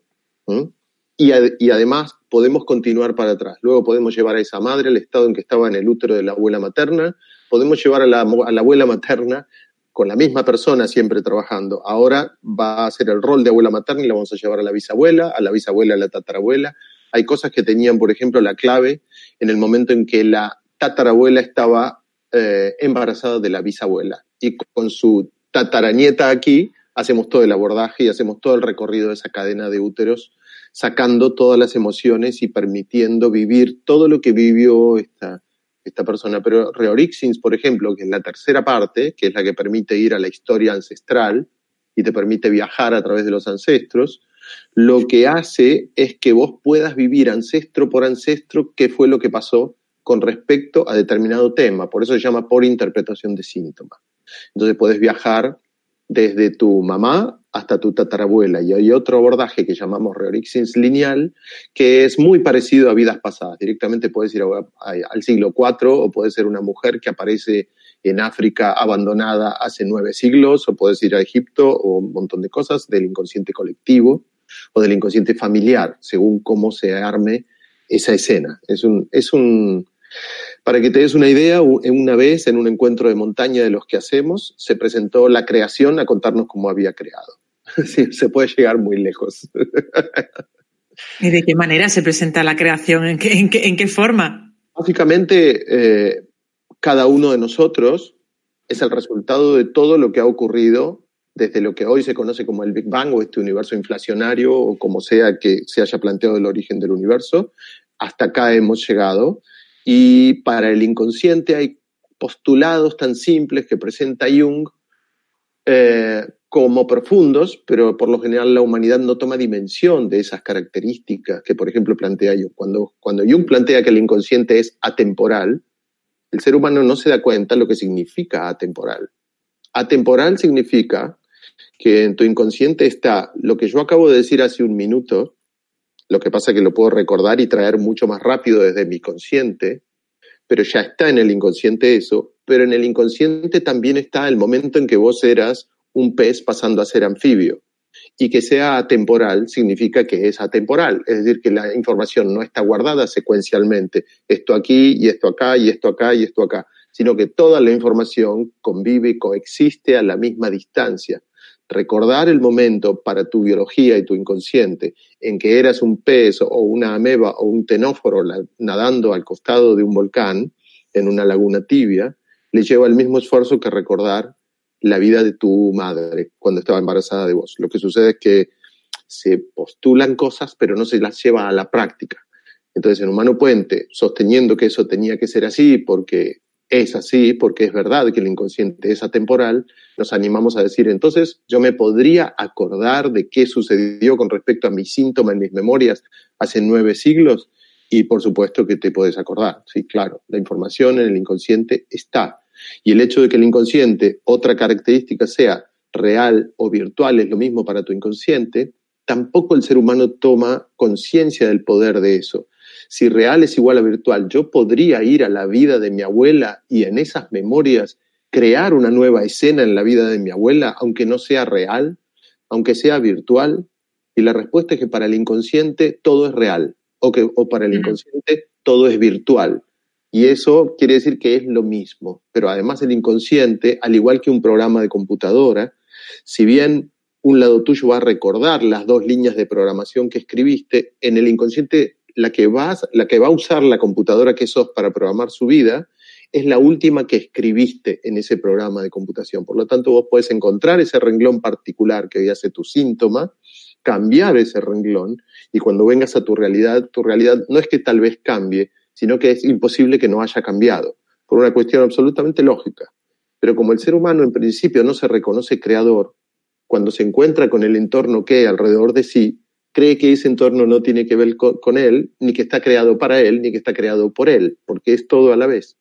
y, además podemos continuar para atrás. Luego podemos llevar a esa madre al estado en que estaba en el útero de la abuela materna, podemos llevar a la, a la abuela materna con la misma persona siempre trabajando. Ahora va a ser el rol de abuela materna y la vamos a llevar a la bisabuela, a la bisabuela, a la tatarabuela, hay cosas que tenían, por ejemplo, la clave en el momento en que la tatarabuela estaba eh, embarazada de la bisabuela. Y con su tataranieta aquí, hacemos todo el abordaje y hacemos todo el recorrido de esa cadena de úteros, sacando todas las emociones y permitiendo vivir todo lo que vivió esta, esta persona. Pero Reorixins, por ejemplo, que es la tercera parte, que es la que permite ir a la historia ancestral y te permite viajar a través de los ancestros, lo que hace es que vos puedas vivir ancestro por ancestro qué fue lo que pasó con respecto a determinado tema. Por eso se llama por interpretación de síntomas. Entonces puedes viajar desde tu mamá hasta tu tatarabuela. Y hay otro abordaje que llamamos Reorixins lineal, que es muy parecido a vidas pasadas. Directamente puedes ir al siglo IV o puede ser una mujer que aparece en África abandonada hace nueve siglos, o puedes ir a Egipto, o un montón de cosas del inconsciente colectivo o del inconsciente familiar, según cómo se arme esa escena. Es un, es un, para que te des una idea, una vez en un encuentro de montaña de los que hacemos, se presentó la creación a contarnos cómo había creado. Sí, se puede llegar muy lejos. ¿Y de qué manera se presenta la creación? ¿En qué, en qué, forma? Básicamente, eh, cada uno de nosotros es el resultado de todo lo que ha ocurrido desde lo que hoy se conoce como el Big Bang o este universo inflacionario o como sea que se haya planteado el origen del universo. Hasta acá hemos llegado y para el inconsciente hay postulados tan simples que presenta Jung eh, como profundos, pero por lo general la humanidad no toma dimensión de esas características que, por ejemplo, plantea Jung. Cuando, cuando Jung plantea que el inconsciente es atemporal, el ser humano no se da cuenta lo que significa atemporal. Atemporal significa que en tu inconsciente está lo que yo acabo de decir hace un minuto, lo que pasa es que lo puedo recordar y traer mucho más rápido desde mi consciente, pero ya está en el inconsciente eso, pero en el inconsciente también está el momento en que vos eras un pez pasando a ser anfibio. Y que sea atemporal significa que es atemporal, es decir, que la información no está guardada secuencialmente, esto aquí y esto acá y esto acá y esto acá, sino que toda la información convive y coexiste a la misma distancia. Recordar el momento para tu biología y tu inconsciente en que eras un pez o una ameba o un tenóforo nadando al costado de un volcán en una laguna tibia, le lleva el mismo esfuerzo que recordar la vida de tu madre cuando estaba embarazada de vos. Lo que sucede es que se postulan cosas, pero no se las lleva a la práctica. Entonces, en Humano Puente, sosteniendo que eso tenía que ser así porque es así, porque es verdad que el inconsciente es atemporal, nos animamos a decir, entonces yo me podría acordar de qué sucedió con respecto a mi síntoma en mis memorias hace nueve siglos, y por supuesto que te puedes acordar. Sí, claro, la información en el inconsciente está. Y el hecho de que el inconsciente, otra característica sea real o virtual, es lo mismo para tu inconsciente, tampoco el ser humano toma conciencia del poder de eso. Si real es igual a virtual, yo podría ir a la vida de mi abuela y en esas memorias crear una nueva escena en la vida de mi abuela, aunque no sea real, aunque sea virtual. Y la respuesta es que para el inconsciente todo es real, o que o para el inconsciente todo es virtual. Y eso quiere decir que es lo mismo. Pero además el inconsciente, al igual que un programa de computadora, si bien un lado tuyo va a recordar las dos líneas de programación que escribiste, en el inconsciente la que, vas, la que va a usar la computadora que sos para programar su vida es la última que escribiste en ese programa de computación. Por lo tanto, vos puedes encontrar ese renglón particular que hoy hace tu síntoma, cambiar ese renglón y cuando vengas a tu realidad, tu realidad no es que tal vez cambie, sino que es imposible que no haya cambiado, por una cuestión absolutamente lógica. Pero como el ser humano en principio no se reconoce creador, cuando se encuentra con el entorno que hay alrededor de sí, cree que ese entorno no tiene que ver con, él, ni que está creado para él, ni que está creado por él, porque es todo a la vez.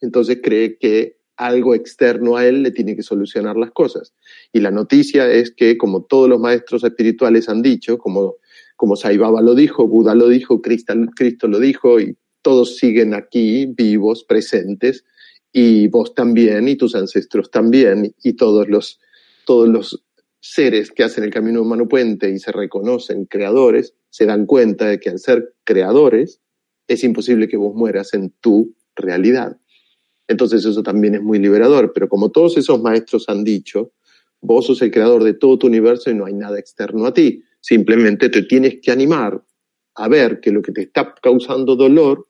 Entonces cree que algo externo a él le tiene que solucionar las cosas. Y la noticia es que, como todos los maestros espirituales han dicho, como, como Baba lo dijo, Buda lo dijo, Cristo, Cristo lo dijo, y todos siguen aquí vivos, presentes, y vos también, y tus ancestros también, y todos los, todos los seres que hacen el camino humano puente y se reconocen creadores, se dan cuenta de que al ser creadores, es imposible que vos mueras en tu realidad. Entonces eso también es muy liberador, pero como todos esos maestros han dicho, vos sos el creador de todo tu universo y no hay nada externo a ti. Simplemente te tienes que animar a ver que lo que te está causando dolor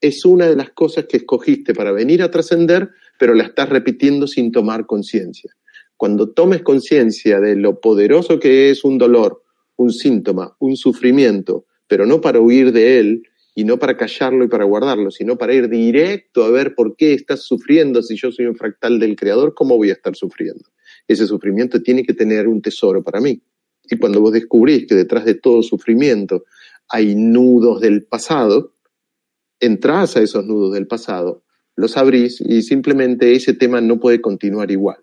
es una de las cosas que escogiste para venir a trascender, pero la estás repitiendo sin tomar conciencia. Cuando tomes conciencia de lo poderoso que es un dolor, un síntoma, un sufrimiento, pero no para huir de él y no para callarlo y para guardarlo, sino para ir directo a ver por qué estás sufriendo. Si yo soy un fractal del Creador, ¿cómo voy a estar sufriendo? Ese sufrimiento tiene que tener un tesoro para mí. Y cuando vos descubrís que detrás de todo sufrimiento hay nudos del pasado, entras a esos nudos del pasado, los abrís y simplemente ese tema no puede continuar igual.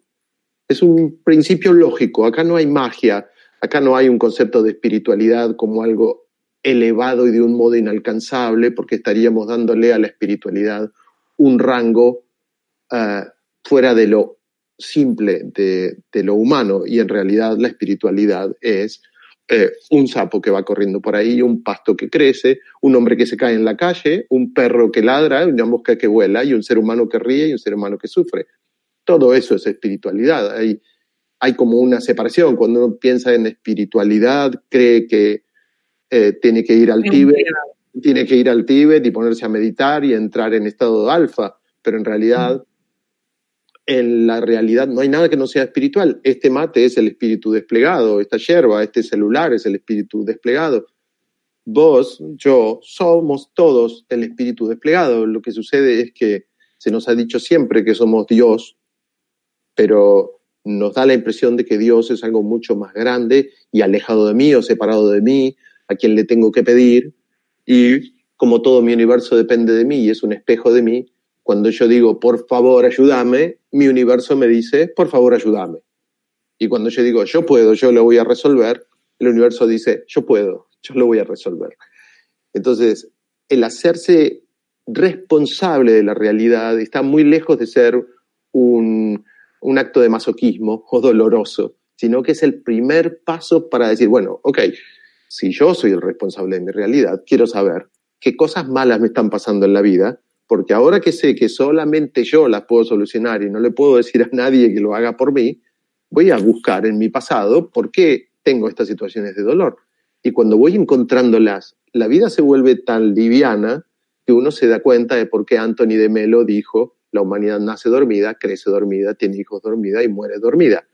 Es un principio lógico, acá no hay magia, acá no hay un concepto de espiritualidad como algo elevado y de un modo inalcanzable, porque estaríamos dándole a la espiritualidad un rango uh, fuera de lo simple, de, de lo humano, y en realidad la espiritualidad es eh, un sapo que va corriendo por ahí, un pasto que crece, un hombre que se cae en la calle, un perro que ladra, una mosca que vuela y un ser humano que ríe y un ser humano que sufre. Todo eso es espiritualidad. Hay, hay como una separación. Cuando uno piensa en espiritualidad, cree que eh, tiene que ir al Tíbet, tiene que ir al Tíbet y ponerse a meditar y entrar en estado de alfa, pero en realidad en la realidad no hay nada que no sea espiritual. Este mate es el espíritu desplegado, esta yerba, este celular es el espíritu desplegado. Vos, yo, somos todos el espíritu desplegado. Lo que sucede es que se nos ha dicho siempre que somos Dios, pero nos da la impresión de que Dios es algo mucho más grande y alejado de mí o separado de mí, a quien le tengo que pedir. Y como todo mi universo depende de mí y es un espejo de mí, cuando yo digo, por favor, ayúdame, mi universo me dice, por favor, ayúdame. Y cuando yo digo, yo puedo, yo lo voy a resolver, el universo dice, yo puedo, yo lo voy a resolver. Entonces, el hacerse responsable de la realidad está muy lejos de ser un, un acto de masoquismo o doloroso, sino que es el primer paso para decir, bueno, ok, si yo soy el responsable de mi realidad, quiero saber qué cosas malas me están pasando en la vida porque ahora que sé que solamente yo las puedo solucionar y no le puedo decir a nadie que lo haga por mí, voy a buscar en mi pasado por qué tengo estas situaciones de dolor. Y cuando voy encontrándolas, la vida se vuelve tan liviana que uno se da cuenta de por qué Anthony de Melo dijo, la humanidad nace dormida, crece dormida, tiene hijos dormida y muere dormida.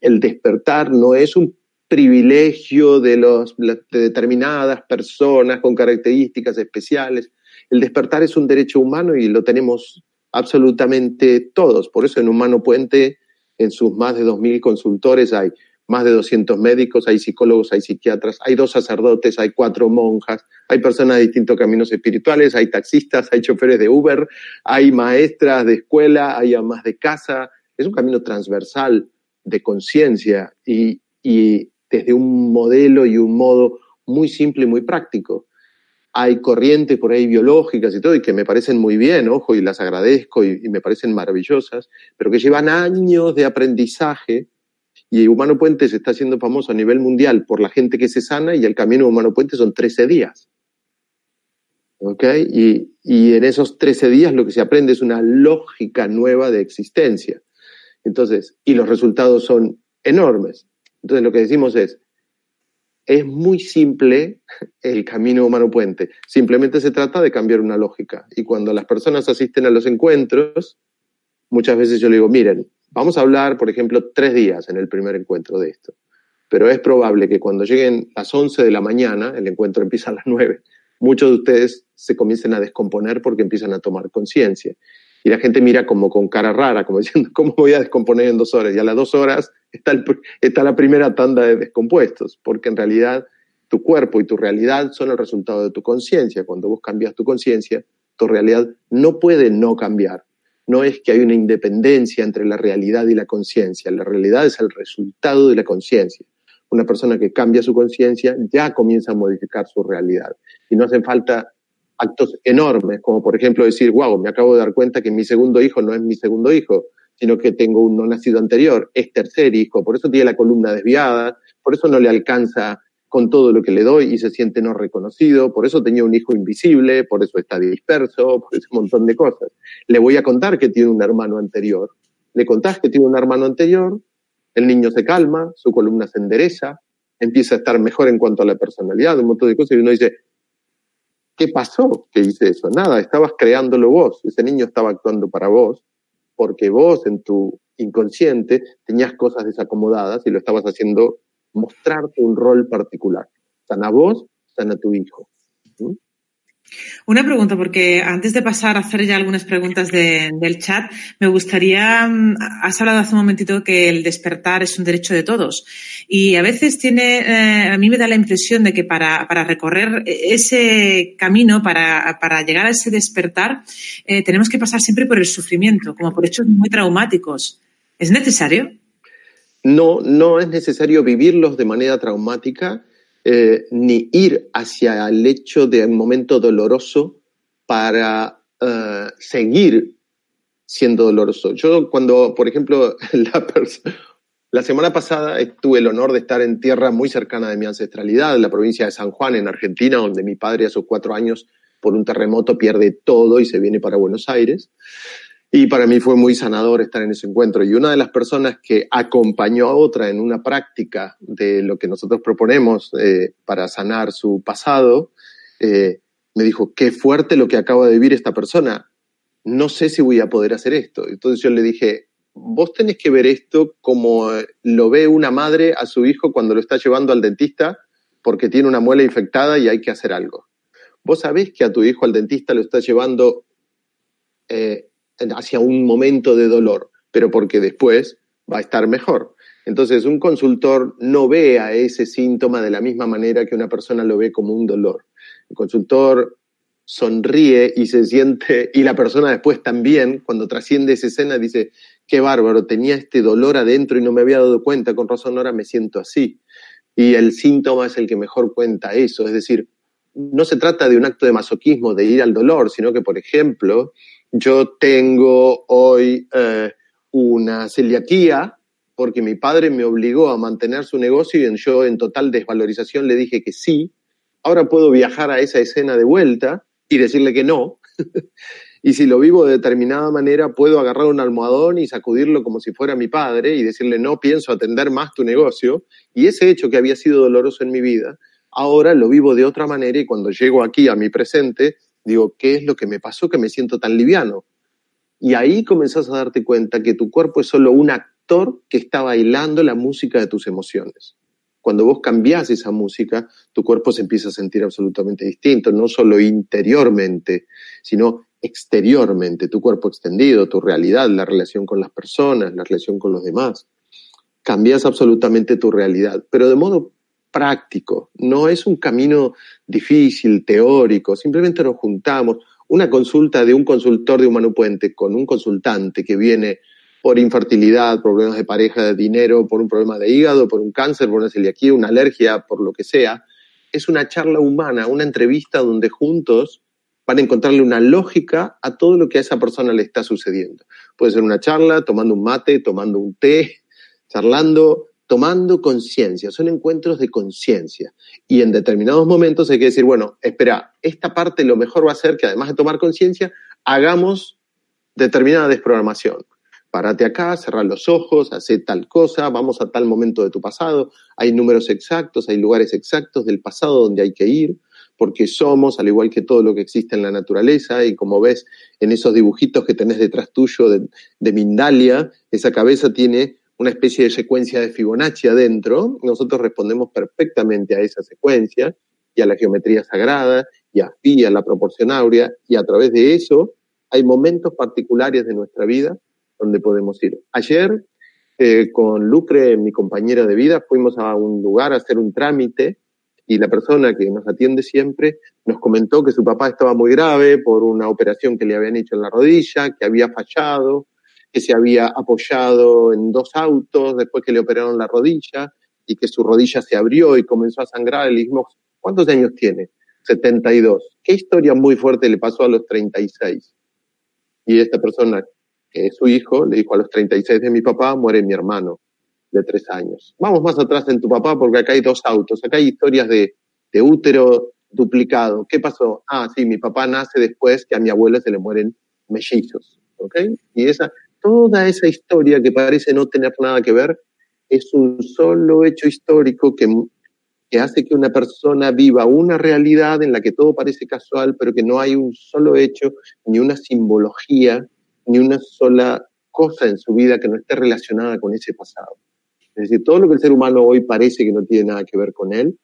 El despertar no es un privilegio de, los, de determinadas personas con características especiales, el despertar es un derecho humano y lo tenemos absolutamente todos. Por eso en Humano Puente, en sus más de 2.000 consultores, hay más de 200 médicos, hay psicólogos, hay psiquiatras, hay dos sacerdotes, hay cuatro monjas, hay personas de distintos caminos espirituales, hay taxistas, hay choferes de Uber, hay maestras de escuela, hay amas de casa. Es un camino transversal de conciencia y, y desde un modelo y un modo muy simple y muy práctico hay corrientes por ahí biológicas y todo, y que me parecen muy bien, ojo, y las agradezco y, me parecen maravillosas, pero que llevan años de aprendizaje. Y Humano Puente se está haciendo famoso a nivel mundial por la gente que se sana y el camino Humano Puente son 13 días. ¿Ok? Y, y en esos 13 días lo que se aprende es una lógica nueva de existencia. Entonces, y los resultados son enormes. Entonces lo que decimos es, es muy simple el camino humano puente. Simplemente se trata de cambiar una lógica. Y cuando las personas asisten a los encuentros, muchas veces yo le digo, miren, vamos a hablar, por ejemplo, tres días en el primer encuentro de esto. Pero es probable que cuando lleguen las 11 de la mañana, el encuentro empieza a las 9, muchos de ustedes se comiencen a descomponer porque empiezan a tomar conciencia. Y la gente mira como con cara rara, como diciendo, ¿cómo voy a descomponer en dos horas? Y a las dos horas está, la primera tanda de descompuestos, porque en realidad tu cuerpo y tu realidad son el resultado de tu conciencia. Cuando vos cambias tu conciencia, tu realidad no puede no cambiar. No es que hay una independencia entre la realidad y la conciencia. La realidad es el resultado de la conciencia. Una persona que cambia su conciencia ya comienza a modificar su realidad. Y no hacen falta actos enormes, como por ejemplo decir, wow, me acabo de dar cuenta que mi segundo hijo no es mi segundo hijo, sino que tengo un no nacido anterior, es tercer hijo, por eso tiene la columna desviada, por eso no le alcanza con todo lo que le doy y se siente no reconocido, por eso tenía un hijo invisible, por eso está disperso, por ese montón de cosas. Le voy a contar que tiene un hermano anterior. Le contás que tiene un hermano anterior, el niño se calma, su columna se endereza, empieza a estar mejor en cuanto a la personalidad, un montón de cosas, y uno dice, ¿qué pasó que hice eso? Nada, estabas creándolo vos, ese niño estaba actuando para vos, porque vos en tu inconsciente tenías cosas desacomodadas y lo estabas haciendo mostrarte un rol particular. Sana vos, sana tu hijo. Una pregunta, porque antes de pasar a hacer ya algunas preguntas del chat, me gustaría, mm, has hablado hace un momentito que el despertar es un derecho de todos y a veces tiene, eh, a mí me da la impresión de que para, recorrer ese camino, para, llegar a ese despertar, eh, tenemos que pasar siempre por el sufrimiento, como por hechos muy traumáticos. ¿Es necesario? No, no es necesario vivirlos de manera traumática eh, ni ir hacia el hecho de un momento doloroso para eh, seguir siendo doloroso. Yo cuando, por ejemplo, la, la semana pasada tuve el honor de estar en tierra muy cercana de mi ancestralidad, en la provincia de San Juan, en Argentina, donde mi padre a sus cuatro años por un terremoto pierde todo y se viene para Buenos Aires. Y para mí fue muy sanador estar en ese encuentro. Y una de las personas que acompañó a otra en una práctica de lo que nosotros proponemos eh, para sanar su pasado, eh, me dijo, qué fuerte lo que acaba de vivir esta persona. No sé si voy a poder hacer esto. Entonces yo le dije, vos tenés que ver esto como lo ve una madre a su hijo cuando lo está llevando al dentista porque tiene una muela infectada y hay que hacer algo. Vos sabés que a tu hijo al dentista lo está llevando eh, hacia un momento de dolor, pero porque después va a estar mejor. Entonces, un consultor no ve a ese síntoma de la misma manera que una persona lo ve como un dolor. El consultor sonríe y se siente, y la persona después también, cuando trasciende esa escena, dice, qué bárbaro, tenía este dolor adentro y no me había dado cuenta, con razón ahora me siento así. Y el síntoma es el que mejor cuenta eso, es decir, no se trata de un acto de masoquismo, de ir al dolor, sino que, por ejemplo, yo tengo hoy eh, una celiaquía porque mi padre me obligó a mantener su negocio y yo en total desvalorización le dije que sí. Ahora puedo viajar a esa escena de vuelta y decirle que no. y si lo vivo de determinada manera, puedo agarrar un almohadón y sacudirlo como si fuera mi padre y decirle no pienso atender más tu negocio. Y ese hecho que había sido doloroso en mi vida, ahora lo vivo de otra manera y cuando llego aquí a mi presente, Digo, ¿qué es lo que me pasó que me siento tan liviano? Y ahí comenzás a darte cuenta que tu cuerpo es solo un actor que está bailando la música de tus emociones. Cuando vos cambiás esa música, tu cuerpo se empieza a sentir absolutamente distinto, no solo interiormente, sino exteriormente, tu cuerpo extendido, tu realidad, la relación con las personas, la relación con los demás. Cambias absolutamente tu realidad, pero de modo práctico, no es un camino difícil, teórico, simplemente nos juntamos. Una consulta de un consultor de Humano Puente con un consultante que viene por infertilidad, problemas de pareja, de dinero, por un problema de hígado, por un cáncer, por una celiaquía, una alergia, por lo que sea, es una charla humana, una entrevista donde juntos van a encontrarle una lógica a todo lo que a esa persona le está sucediendo. Puede ser una charla, tomando un mate, tomando un té, charlando, tomando conciencia, son encuentros de conciencia. Y en determinados momentos hay que decir, bueno, espera, esta parte lo mejor va a ser que además de tomar conciencia, hagamos determinada desprogramación. Párate acá, cerrar los ojos, hacer tal cosa, vamos a tal momento de tu pasado. Hay números exactos, hay lugares exactos del pasado donde hay que ir, porque somos, al igual que todo lo que existe en la naturaleza, y como ves en esos dibujitos que tenés detrás tuyo de, de Mindalia, esa cabeza tiene una especie de secuencia de Fibonacci adentro, nosotros respondemos perfectamente a esa secuencia y a la geometría sagrada y a a la proporción áurea, y a través de eso hay momentos particulares de nuestra vida donde podemos ir. Ayer, eh, con Lucre, mi compañera de vida, fuimos a un lugar a hacer un trámite y la persona que nos atiende siempre nos comentó que su papá estaba muy grave por una operación que le habían hecho en la rodilla, que había fallado, que se había apoyado en dos autos después que le operaron la rodilla y que su rodilla se abrió y comenzó a sangrar. Le dijimos, ¿cuántos años tiene? 72. ¿Qué historia muy fuerte le pasó a los 36? Y esta persona, que es su hijo, le dijo, a los 36 de mi papá muere mi hermano de tres años. Vamos más atrás en tu papá porque acá hay dos autos, acá hay historias de, de útero duplicado. ¿Qué pasó? Ah, sí, mi papá nace después que a mi abuela se le mueren mellizos. ¿Ok? Y esa, toda esa historia que parece no tener nada que ver es un solo hecho histórico que, que hace que una persona viva una realidad en la que todo parece casual, pero que no hay un solo hecho, ni una simbología, ni una sola cosa en su vida que no esté relacionada con ese pasado. Es decir, todo lo que el ser humano hoy parece que no tiene nada que ver con él,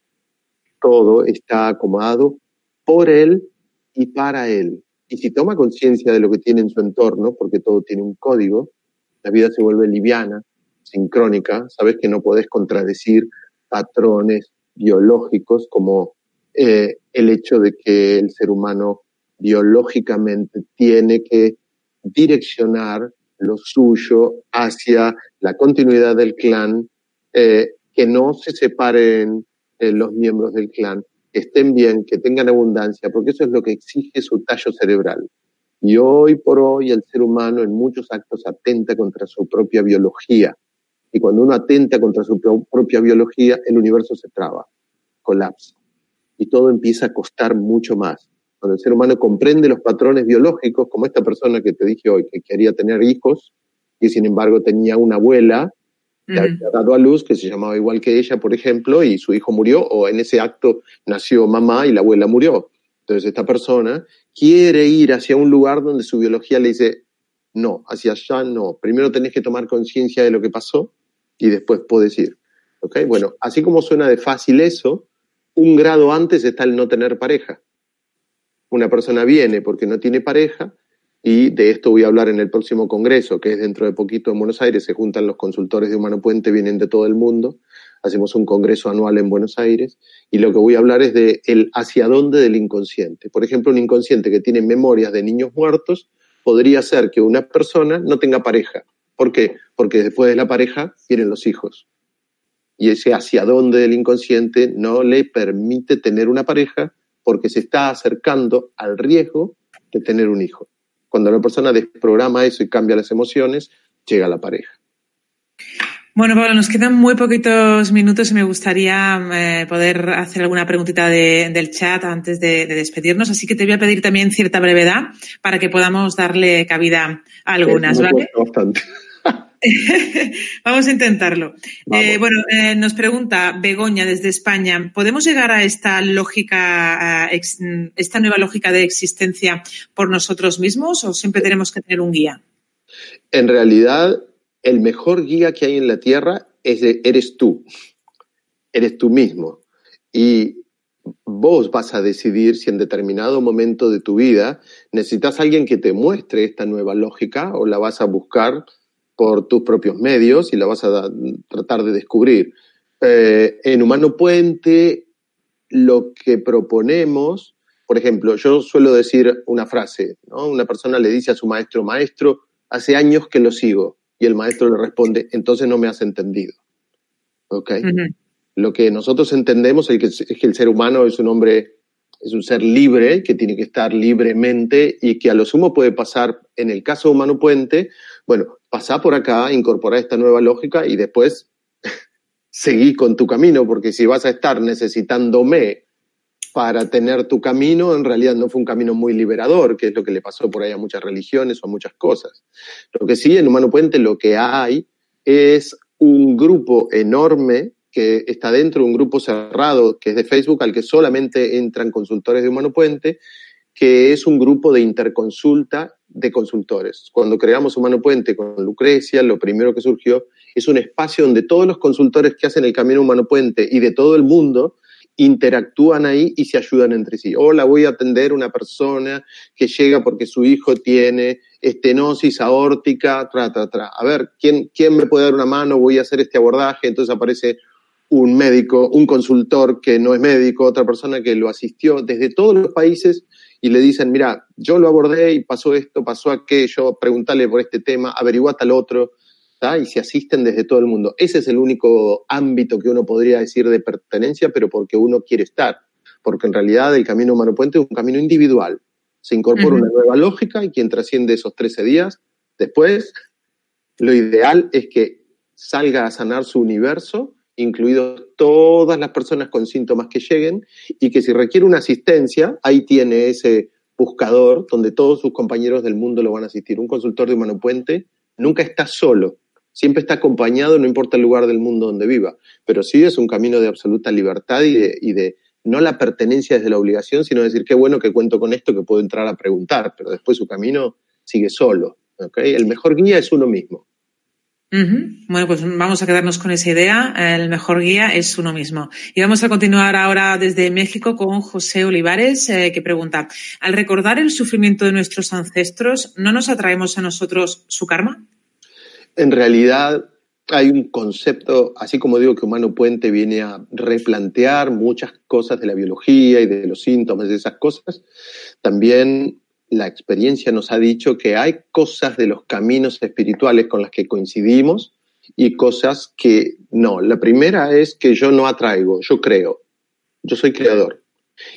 todo está acomodado por él y para él. Y si toma conciencia de lo que tiene en su entorno, porque todo tiene un código, la vida se vuelve liviana, sincrónica, sabes que no podés contradecir patrones biológicos como eh, el hecho de que el ser humano biológicamente tiene que direccionar lo suyo hacia la continuidad del clan, eh, que no se separen eh, los miembros del clan, estén bien, que tengan abundancia, porque eso es lo que exige su tallo cerebral. Y hoy por hoy el ser humano en muchos actos atenta contra su propia biología. Y cuando uno atenta contra su propia biología, el universo se traba, colapsa. Y todo empieza a costar mucho más. Cuando el ser humano comprende los patrones biológicos, como esta persona que te dije hoy, que quería tener hijos, y sin embargo tenía una abuela que había dado a luz, que se llamaba igual que ella, por ejemplo, y su hijo murió, o en ese acto nació mamá y la abuela murió. Entonces esta persona quiere ir hacia un lugar donde su biología le dice, no, hacia allá no. Primero tenés que tomar conciencia de lo que pasó y después puedes ir. ¿Ok? Bueno, así como suena de fácil eso, un grado antes está el no tener pareja una persona viene porque no tiene pareja, y de esto voy a hablar en el próximo congreso, que es dentro de poquito en Buenos Aires, se juntan los consultores de Humano Puente, vienen de todo el mundo, hacemos un congreso anual en Buenos Aires, y lo que voy a hablar es de el hacia dónde del inconsciente. Por ejemplo, un inconsciente que tiene memorias de niños muertos podría ser que una persona no tenga pareja. ¿Por qué? Porque después de la pareja vienen los hijos. Y ese hacia dónde del inconsciente no le permite tener una pareja porque se está acercando al riesgo de tener un hijo. Cuando la persona desprograma eso y cambia las emociones, llega la pareja. Bueno, Pablo, nos quedan muy poquitos minutos y me gustaría eh, poder hacer alguna preguntita del chat antes de, despedirnos, así que te voy a pedir también cierta brevedad para que podamos darle cabida a algunas, ¿vale? Bastante. Vamos a intentarlo. Eh, bueno, eh, nos pregunta Begoña desde España, ¿podemos llegar a esta lógica, esta nueva lógica de existencia por nosotros mismos o siempre tenemos que tener un guía? En realidad, el mejor guía que hay en la Tierra es eres tú, eres tú mismo. Y vos vas a decidir si en determinado momento de tu vida necesitas a alguien que te muestre esta nueva lógica o la vas a buscar por tus propios medios y la vas a tratar de descubrir. Eh, en Humano Puente, lo que proponemos, por ejemplo, yo suelo decir una frase, ¿no? Una persona le dice a su maestro, maestro, hace años que lo sigo, y el maestro le responde, entonces no me has entendido. ¿Ok? Lo que nosotros entendemos es que, es que el ser humano es un hombre es un ser libre que tiene que estar libremente y que a lo sumo puede pasar, en el caso humano puente, bueno, pasar por acá, incorporar esta nueva lógica y después seguir con tu camino, porque si vas a estar necesitándome para tener tu camino, en realidad no fue un camino muy liberador, que es lo que le pasó por ahí a muchas religiones o a muchas cosas. Lo que sí, en Humano Puente lo que hay es un grupo enorme que está dentro de un grupo cerrado que es de Facebook al que solamente entran consultores de Humano Puente, que es un grupo de interconsulta de consultores. Cuando creamos Humano Puente con Lucrecia, lo primero que surgió es un espacio donde todos los consultores que hacen el Camino Humano Puente y de todo el mundo interactúan ahí y se ayudan entre sí. Hola, voy a atender una persona que llega porque su hijo tiene estenosis aórtica, tra, tra, tra. A ver, ¿quién, ¿quién me puede dar una mano? Voy a hacer este abordaje. Entonces aparece un médico, un consultor que no es médico, otra persona que lo asistió desde todos los países y le dicen, mira, yo lo abordé y pasó esto, pasó aquello, pregúntale por este tema, averigua tal otro, y se asisten desde todo el mundo. Ese es el único ámbito que uno podría decir de pertenencia, pero porque uno quiere estar, porque en realidad el camino humano puente es un camino individual. Se incorpora una nueva lógica y quien trasciende esos 13 días, después, lo ideal es que salga a sanar su universo incluidos todas las personas con síntomas que lleguen, y que si requiere una asistencia, ahí tiene ese buscador donde todos sus compañeros del mundo lo van a asistir. Un consultor de Humano Puente nunca está solo, siempre está acompañado, no importa el lugar del mundo donde viva, pero sí es un camino de absoluta libertad y de, y de no la pertenencia desde la obligación, sino decir, qué bueno que cuento con esto, que puedo entrar a preguntar, pero después su camino sigue solo. El mejor guía es uno mismo. Bueno, pues vamos a quedarnos con esa idea. El mejor guía es uno mismo. Y vamos a continuar ahora desde México con José Olivares, eh, que pregunta, al recordar el sufrimiento de nuestros ancestros, ¿no nos atraemos a nosotros su karma? En realidad hay un concepto, así como digo que Humano Puente viene a replantear muchas cosas de la biología y de los síntomas de esas cosas, también la experiencia nos ha dicho que hay cosas de los caminos espirituales con las que coincidimos y cosas que no. La primera es que yo no atraigo, yo creo. Yo soy creador.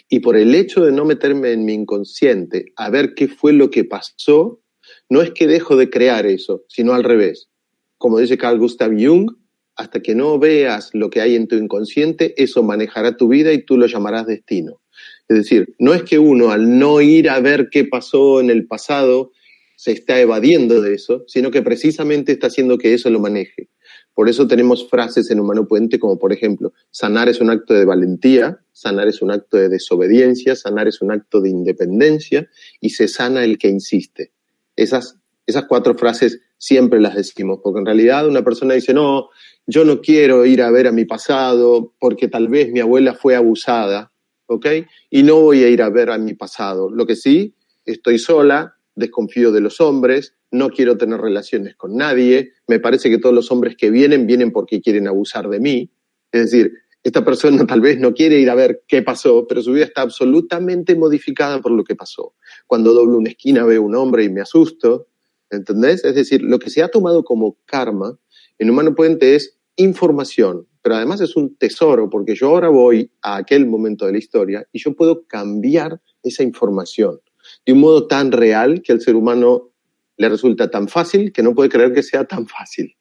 Y por el hecho de no meterme en mi inconsciente a ver qué fue lo que pasó, no es que dejo de crear eso, sino al revés. Como dice Carl Gustav Jung, hasta que no veas lo que hay en tu inconsciente, eso manejará tu vida y tú lo llamarás destino. Es decir, no es que uno al no ir a ver qué pasó en el pasado se está evadiendo de eso, sino que precisamente está haciendo que eso lo maneje. Por eso tenemos frases en Humano Puente como, por ejemplo, sanar es un acto de valentía, sanar es un acto de desobediencia, sanar es un acto de independencia y se sana el que insiste. Esas, esas cuatro frases siempre las decimos, porque en realidad una persona dice, no, yo no quiero ir a ver a mi pasado porque tal vez mi abuela fue abusada, ¿ok? Y no voy a ir a ver a mi pasado. Lo que sí, estoy sola, desconfío de los hombres, no quiero tener relaciones con nadie, me parece que todos los hombres que vienen vienen porque quieren abusar de mí. Es decir, esta persona tal vez no quiere ir a ver qué pasó, pero su vida está absolutamente modificada por lo que pasó. Cuando doblo una esquina veo un hombre y me asusto, ¿entendés? Es decir, lo que se ha tomado como karma en Humano Puente es información, pero además es un tesoro, porque yo ahora voy a aquel momento de la historia y yo puedo cambiar esa información de un modo tan real que al ser humano le resulta tan fácil que no puede creer que sea tan fácil.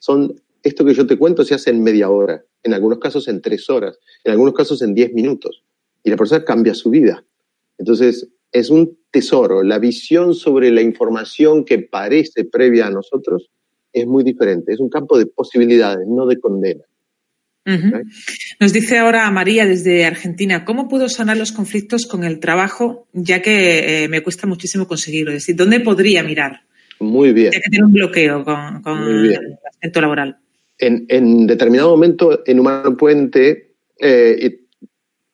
Son, esto que yo te cuento se hace en media hora, en algunos casos en tres horas, en algunos casos en diez minutos, y la persona cambia su vida. Entonces, es un tesoro. La visión sobre la información que parece previa a nosotros es muy diferente. Es un campo de posibilidades, no de condena. Nos dice ahora María desde Argentina, ¿cómo puedo sanar los conflictos con el trabajo ya que eh, me cuesta muchísimo conseguirlo? Es decir, ¿dónde podría mirar? Muy bien. Ya que tiene un bloqueo con, el aspecto laboral. En, determinado momento en Humano Puente eh,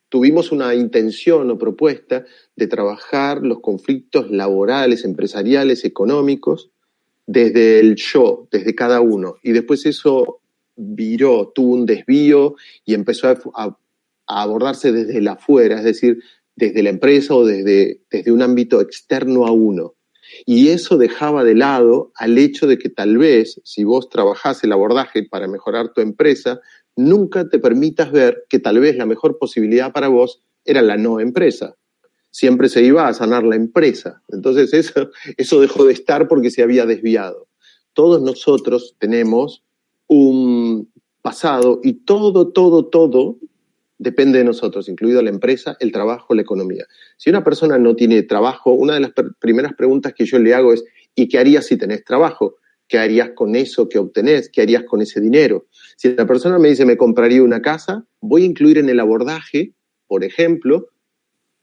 tuvimos una intención o propuesta de trabajar los conflictos laborales, empresariales, económicos, desde el yo, desde cada uno. Y después eso viró, tuvo un desvío y empezó a, abordarse desde el afuera, es decir, desde la empresa o desde, desde un ámbito externo a uno. Y eso dejaba de lado al hecho de que tal vez, si vos trabajás el abordaje para mejorar tu empresa, nunca te permitas ver que tal vez la mejor posibilidad para vos era la no empresa siempre se iba a sanar la empresa. Entonces eso, eso dejó de estar porque se había desviado. Todos nosotros tenemos un pasado y todo, todo, todo depende de nosotros, incluido la empresa, el trabajo, la economía. Si una persona no tiene trabajo, una de las primeras preguntas que yo le hago es, ¿y qué harías si tenés trabajo? ¿Qué harías con eso que obtenés? ¿Qué harías con ese dinero? Si la persona me dice, me compraría una casa, voy a incluir en el abordaje, por ejemplo,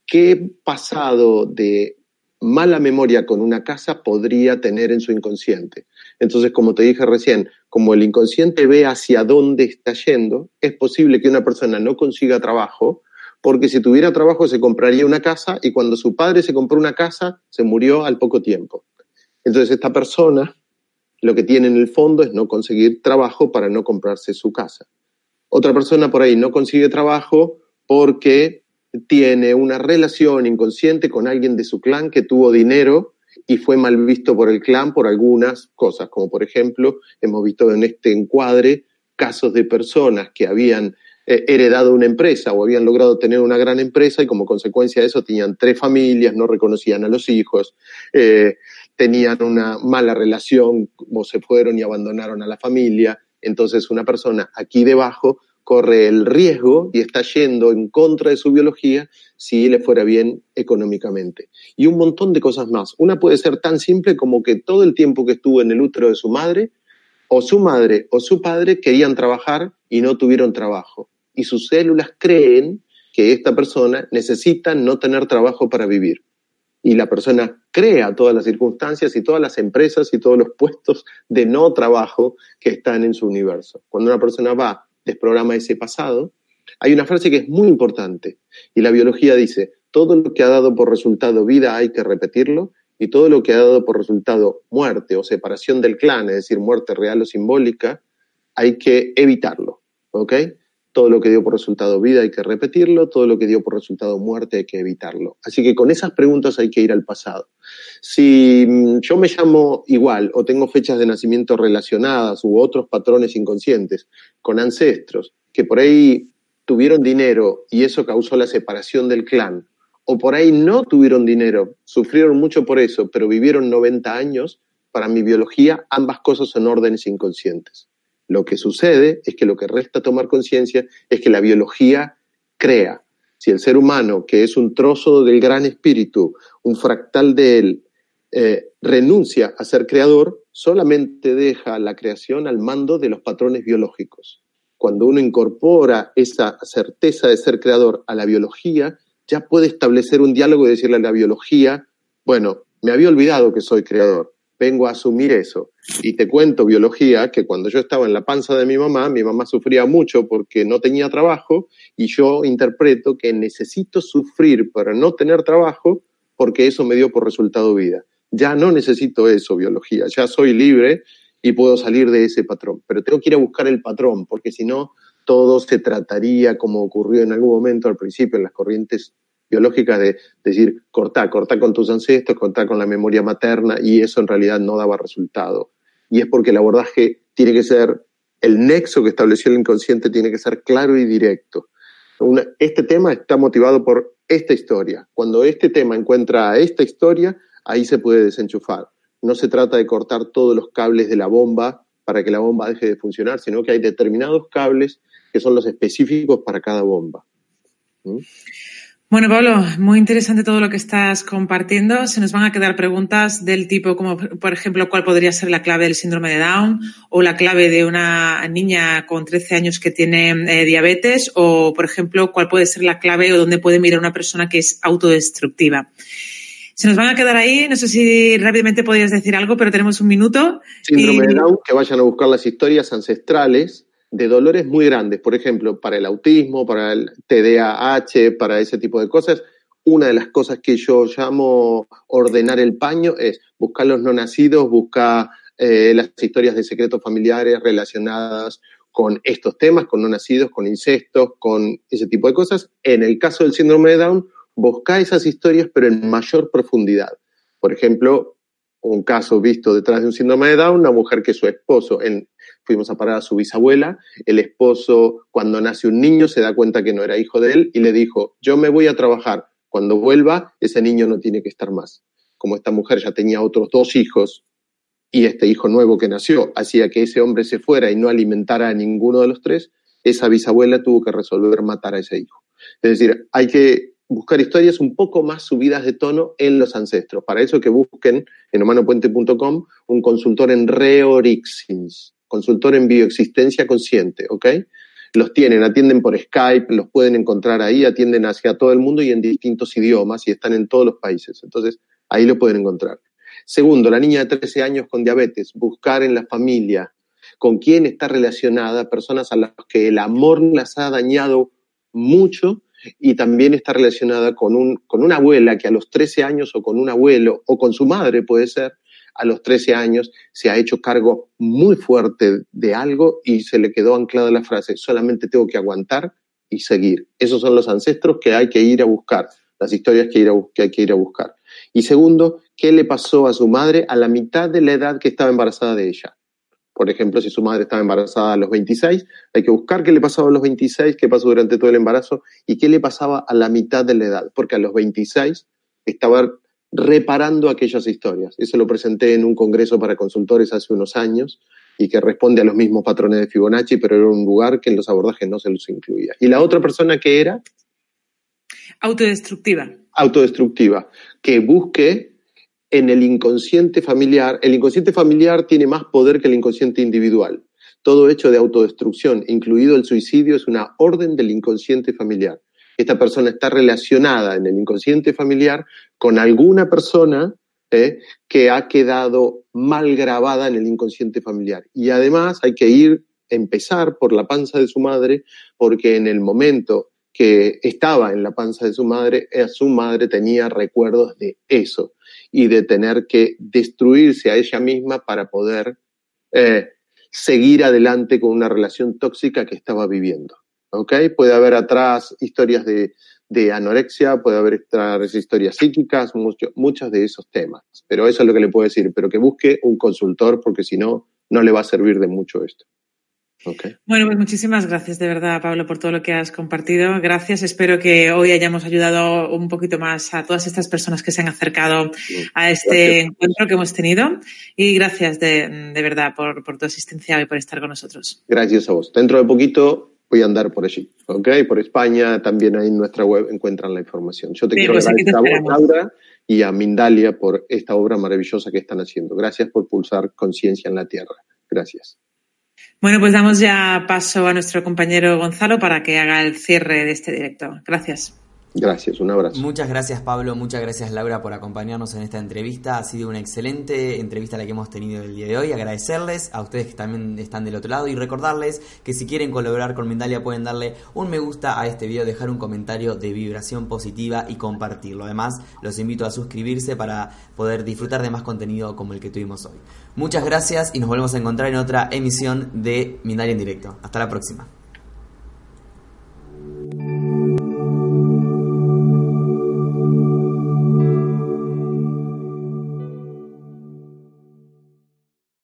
qué pasado de mala memoria con una casa podría tener en su inconsciente. Entonces, como te dije recién, como el inconsciente ve hacia dónde está yendo, es posible que una persona no consiga trabajo, porque si tuviera trabajo se compraría una casa y cuando su padre se compró una casa, se murió al poco tiempo. Entonces, esta persona lo que tiene en el fondo es no conseguir trabajo para no comprarse su casa. Otra persona por ahí no consigue trabajo porque tiene una relación inconsciente con alguien de su clan que tuvo dinero y fue mal visto por el clan por algunas cosas, como por ejemplo hemos visto en este encuadre casos de personas que habían eh, heredado una empresa o habían logrado tener una gran empresa y como consecuencia de eso tenían tres familias, no reconocían a los hijos, eh, tenían una mala relación o se fueron y abandonaron a la familia. Entonces una persona aquí debajo corre el riesgo y está yendo en contra de su biología si le fuera bien económicamente. Y un montón de cosas más. Una puede ser tan simple como que todo el tiempo que estuvo en el útero de su madre, o su madre o su padre querían trabajar y no tuvieron trabajo. Y sus células creen que esta persona necesita no tener trabajo para vivir. Y la persona crea todas las circunstancias y todas las empresas y todos los puestos de no trabajo que están en su universo. Cuando una persona va desprograma ese pasado, hay una frase que es muy importante y la biología dice, todo lo que ha dado por resultado vida hay que repetirlo y todo lo que ha dado por resultado muerte o separación del clan, es decir, muerte real o simbólica, hay que evitarlo, ¿ok? Todo lo que dio por resultado vida hay que repetirlo, todo lo que dio por resultado muerte hay que evitarlo. Así que con esas preguntas hay que ir al pasado. Si mm, yo me llamo igual o tengo fechas de nacimiento relacionadas u otros patrones inconscientes con ancestros, que por ahí tuvieron dinero y eso causó la separación del clan, o por ahí no tuvieron dinero, sufrieron mucho por eso, pero vivieron 90 años, para mi biología ambas cosas son órdenes inconscientes. Lo que sucede es que lo que resta tomar conciencia es que la biología crea. Si el ser humano, que es un trozo del gran espíritu, un fractal de él, eh, renuncia a ser creador, solamente deja la creación al mando de los patrones biológicos. Cuando uno incorpora esa certeza de ser creador a la biología, ya puede establecer un diálogo y decirle a la biología, bueno, me había olvidado que soy creador, vengo a asumir eso. Y te cuento, biología, que cuando yo estaba en la panza de mi mamá, mi mamá sufría mucho porque no tenía trabajo y yo interpreto que necesito sufrir para no tener trabajo porque eso me dio por resultado vida. Ya no necesito eso, biología, ya soy libre y puedo salir de ese patrón. Pero tengo que ir a buscar el patrón porque si no, todo se trataría como ocurrió en algún momento al principio en las corrientes biológicas de decir, corta, corta con tus ancestros, corta con la memoria materna, y eso en realidad no daba resultado. Y es porque el abordaje tiene que ser, el nexo que estableció el inconsciente tiene que ser claro y directo. este tema está motivado por esta historia. Cuando este tema encuentra a esta historia, ahí se puede desenchufar. No se trata de cortar todos los cables de la bomba para que la bomba deje de funcionar, sino que hay determinados cables que son los específicos para cada bomba. ¿Mm? Bueno, Pablo, muy interesante todo lo que estás compartiendo. Se nos van a quedar preguntas del tipo como, por ejemplo, cuál podría ser la clave del síndrome de Down o la clave de una niña con 13 años que tiene eh, diabetes o, por ejemplo, cuál puede ser la clave o dónde puede mirar una persona que es autodestructiva. Se nos van a quedar ahí. No sé si rápidamente podrías decir algo, pero tenemos un minuto. Síndrome de Down, que vayan a buscar las historias ancestrales de dolores muy grandes, por ejemplo, para el autismo, para el TDAH, para ese tipo de cosas. Una de las cosas que yo llamo ordenar el paño es buscar los no nacidos, buscar eh, las historias de secretos familiares relacionadas con estos temas, con no nacidos, con incestos, con ese tipo de cosas. En el caso del síndrome de Down, busca esas historias, pero en mayor profundidad. Por ejemplo, un caso visto detrás de un síndrome de Down, una mujer que su esposo en fuimos a parar a su bisabuela, el esposo cuando nace un niño se da cuenta que no era hijo de él y le dijo, yo me voy a trabajar, cuando vuelva ese niño no tiene que estar más. Como esta mujer ya tenía otros dos hijos y este hijo nuevo que nació hacía que ese hombre se fuera y no alimentara a ninguno de los tres, esa bisabuela tuvo que resolver matar a ese hijo. Es decir, hay que buscar historias un poco más subidas de tono en los ancestros. Para eso que busquen en humanopuente.com un consultor en Reorixins consultor en bioexistencia consciente, ¿ok? Los tienen, atienden por Skype, los pueden encontrar ahí, atienden hacia todo el mundo y en distintos idiomas y están en todos los países. Entonces, ahí lo pueden encontrar. Segundo, la niña de 13 años con diabetes, buscar en la familia con quién está relacionada, personas a las que el amor las ha dañado mucho y también está relacionada con, un, con una abuela que a los 13 años o con un abuelo o con su madre puede ser, a los 13 años se ha hecho cargo muy fuerte de algo y se le quedó anclada la frase, solamente tengo que aguantar y seguir. Esos son los ancestros que hay que ir a buscar, las historias que, hay que ir a buscar. Y segundo, ¿qué le pasó a su madre a la mitad de la edad que estaba embarazada de ella? Por ejemplo, si su madre estaba embarazada a los 26, hay que buscar qué le pasaba a los 26, qué pasó durante todo el embarazo y qué le pasaba a la mitad de la edad, porque a los 26 estaba reparando aquellas historias. Eso lo presenté en un congreso para consultores hace unos años y que responde a los mismos patrones de Fibonacci, pero era un lugar que en los abordajes no se los incluía. ¿Y la otra persona que era? Autodestructiva. Autodestructiva, que busque en el inconsciente familiar. El inconsciente familiar tiene más poder que el inconsciente individual. Todo hecho de autodestrucción, incluido el suicidio, es una orden del inconsciente familiar esta persona está relacionada en el inconsciente familiar con alguna persona ¿eh? que ha quedado mal grabada en el inconsciente familiar. Y además hay que ir, empezar por la panza de su madre, porque en el momento que estaba en la panza de su madre, eh, su madre tenía recuerdos de eso y de tener que destruirse a ella misma para poder eh, seguir adelante con una relación tóxica que estaba viviendo. Puede haber atrás historias de, anorexia, puede haber atrás historias psíquicas, muchos de esos temas. Pero eso es lo que le puedo decir, pero que busque un consultor porque si no, no le va a servir de mucho esto. Bueno, pues muchísimas gracias de verdad, Pablo, por todo lo que has compartido. Gracias. Espero que hoy hayamos ayudado un poquito más a todas estas personas que se han acercado a este encuentro que hemos tenido. Y gracias de, verdad por, tu asistencia y por estar con nosotros. Gracias a vos. Dentro de poquito voy a andar por allí, ¿ok? Por España, también ahí en nuestra web encuentran la información. Yo te quiero pues agradecer a vos, Laura, y a Mindalia por esta obra maravillosa que están haciendo. Gracias por pulsar conciencia en la Tierra. Gracias. Bueno, pues damos ya paso a nuestro compañero Gonzalo para que haga el cierre de este directo. Gracias. Gracias, un abrazo. Muchas gracias Pablo, muchas gracias Laura por acompañarnos en esta entrevista. Ha sido una excelente entrevista la que hemos tenido el día de hoy. Agradecerles a ustedes que también están del otro lado y recordarles que si quieren colaborar con Mindalia pueden darle un me gusta a este video, dejar un comentario de vibración positiva y compartirlo. Además, los invito a suscribirse para poder disfrutar de más contenido como el que tuvimos hoy. Muchas gracias y nos volvemos a encontrar en otra emisión de Mindalia en directo. Hasta la próxima.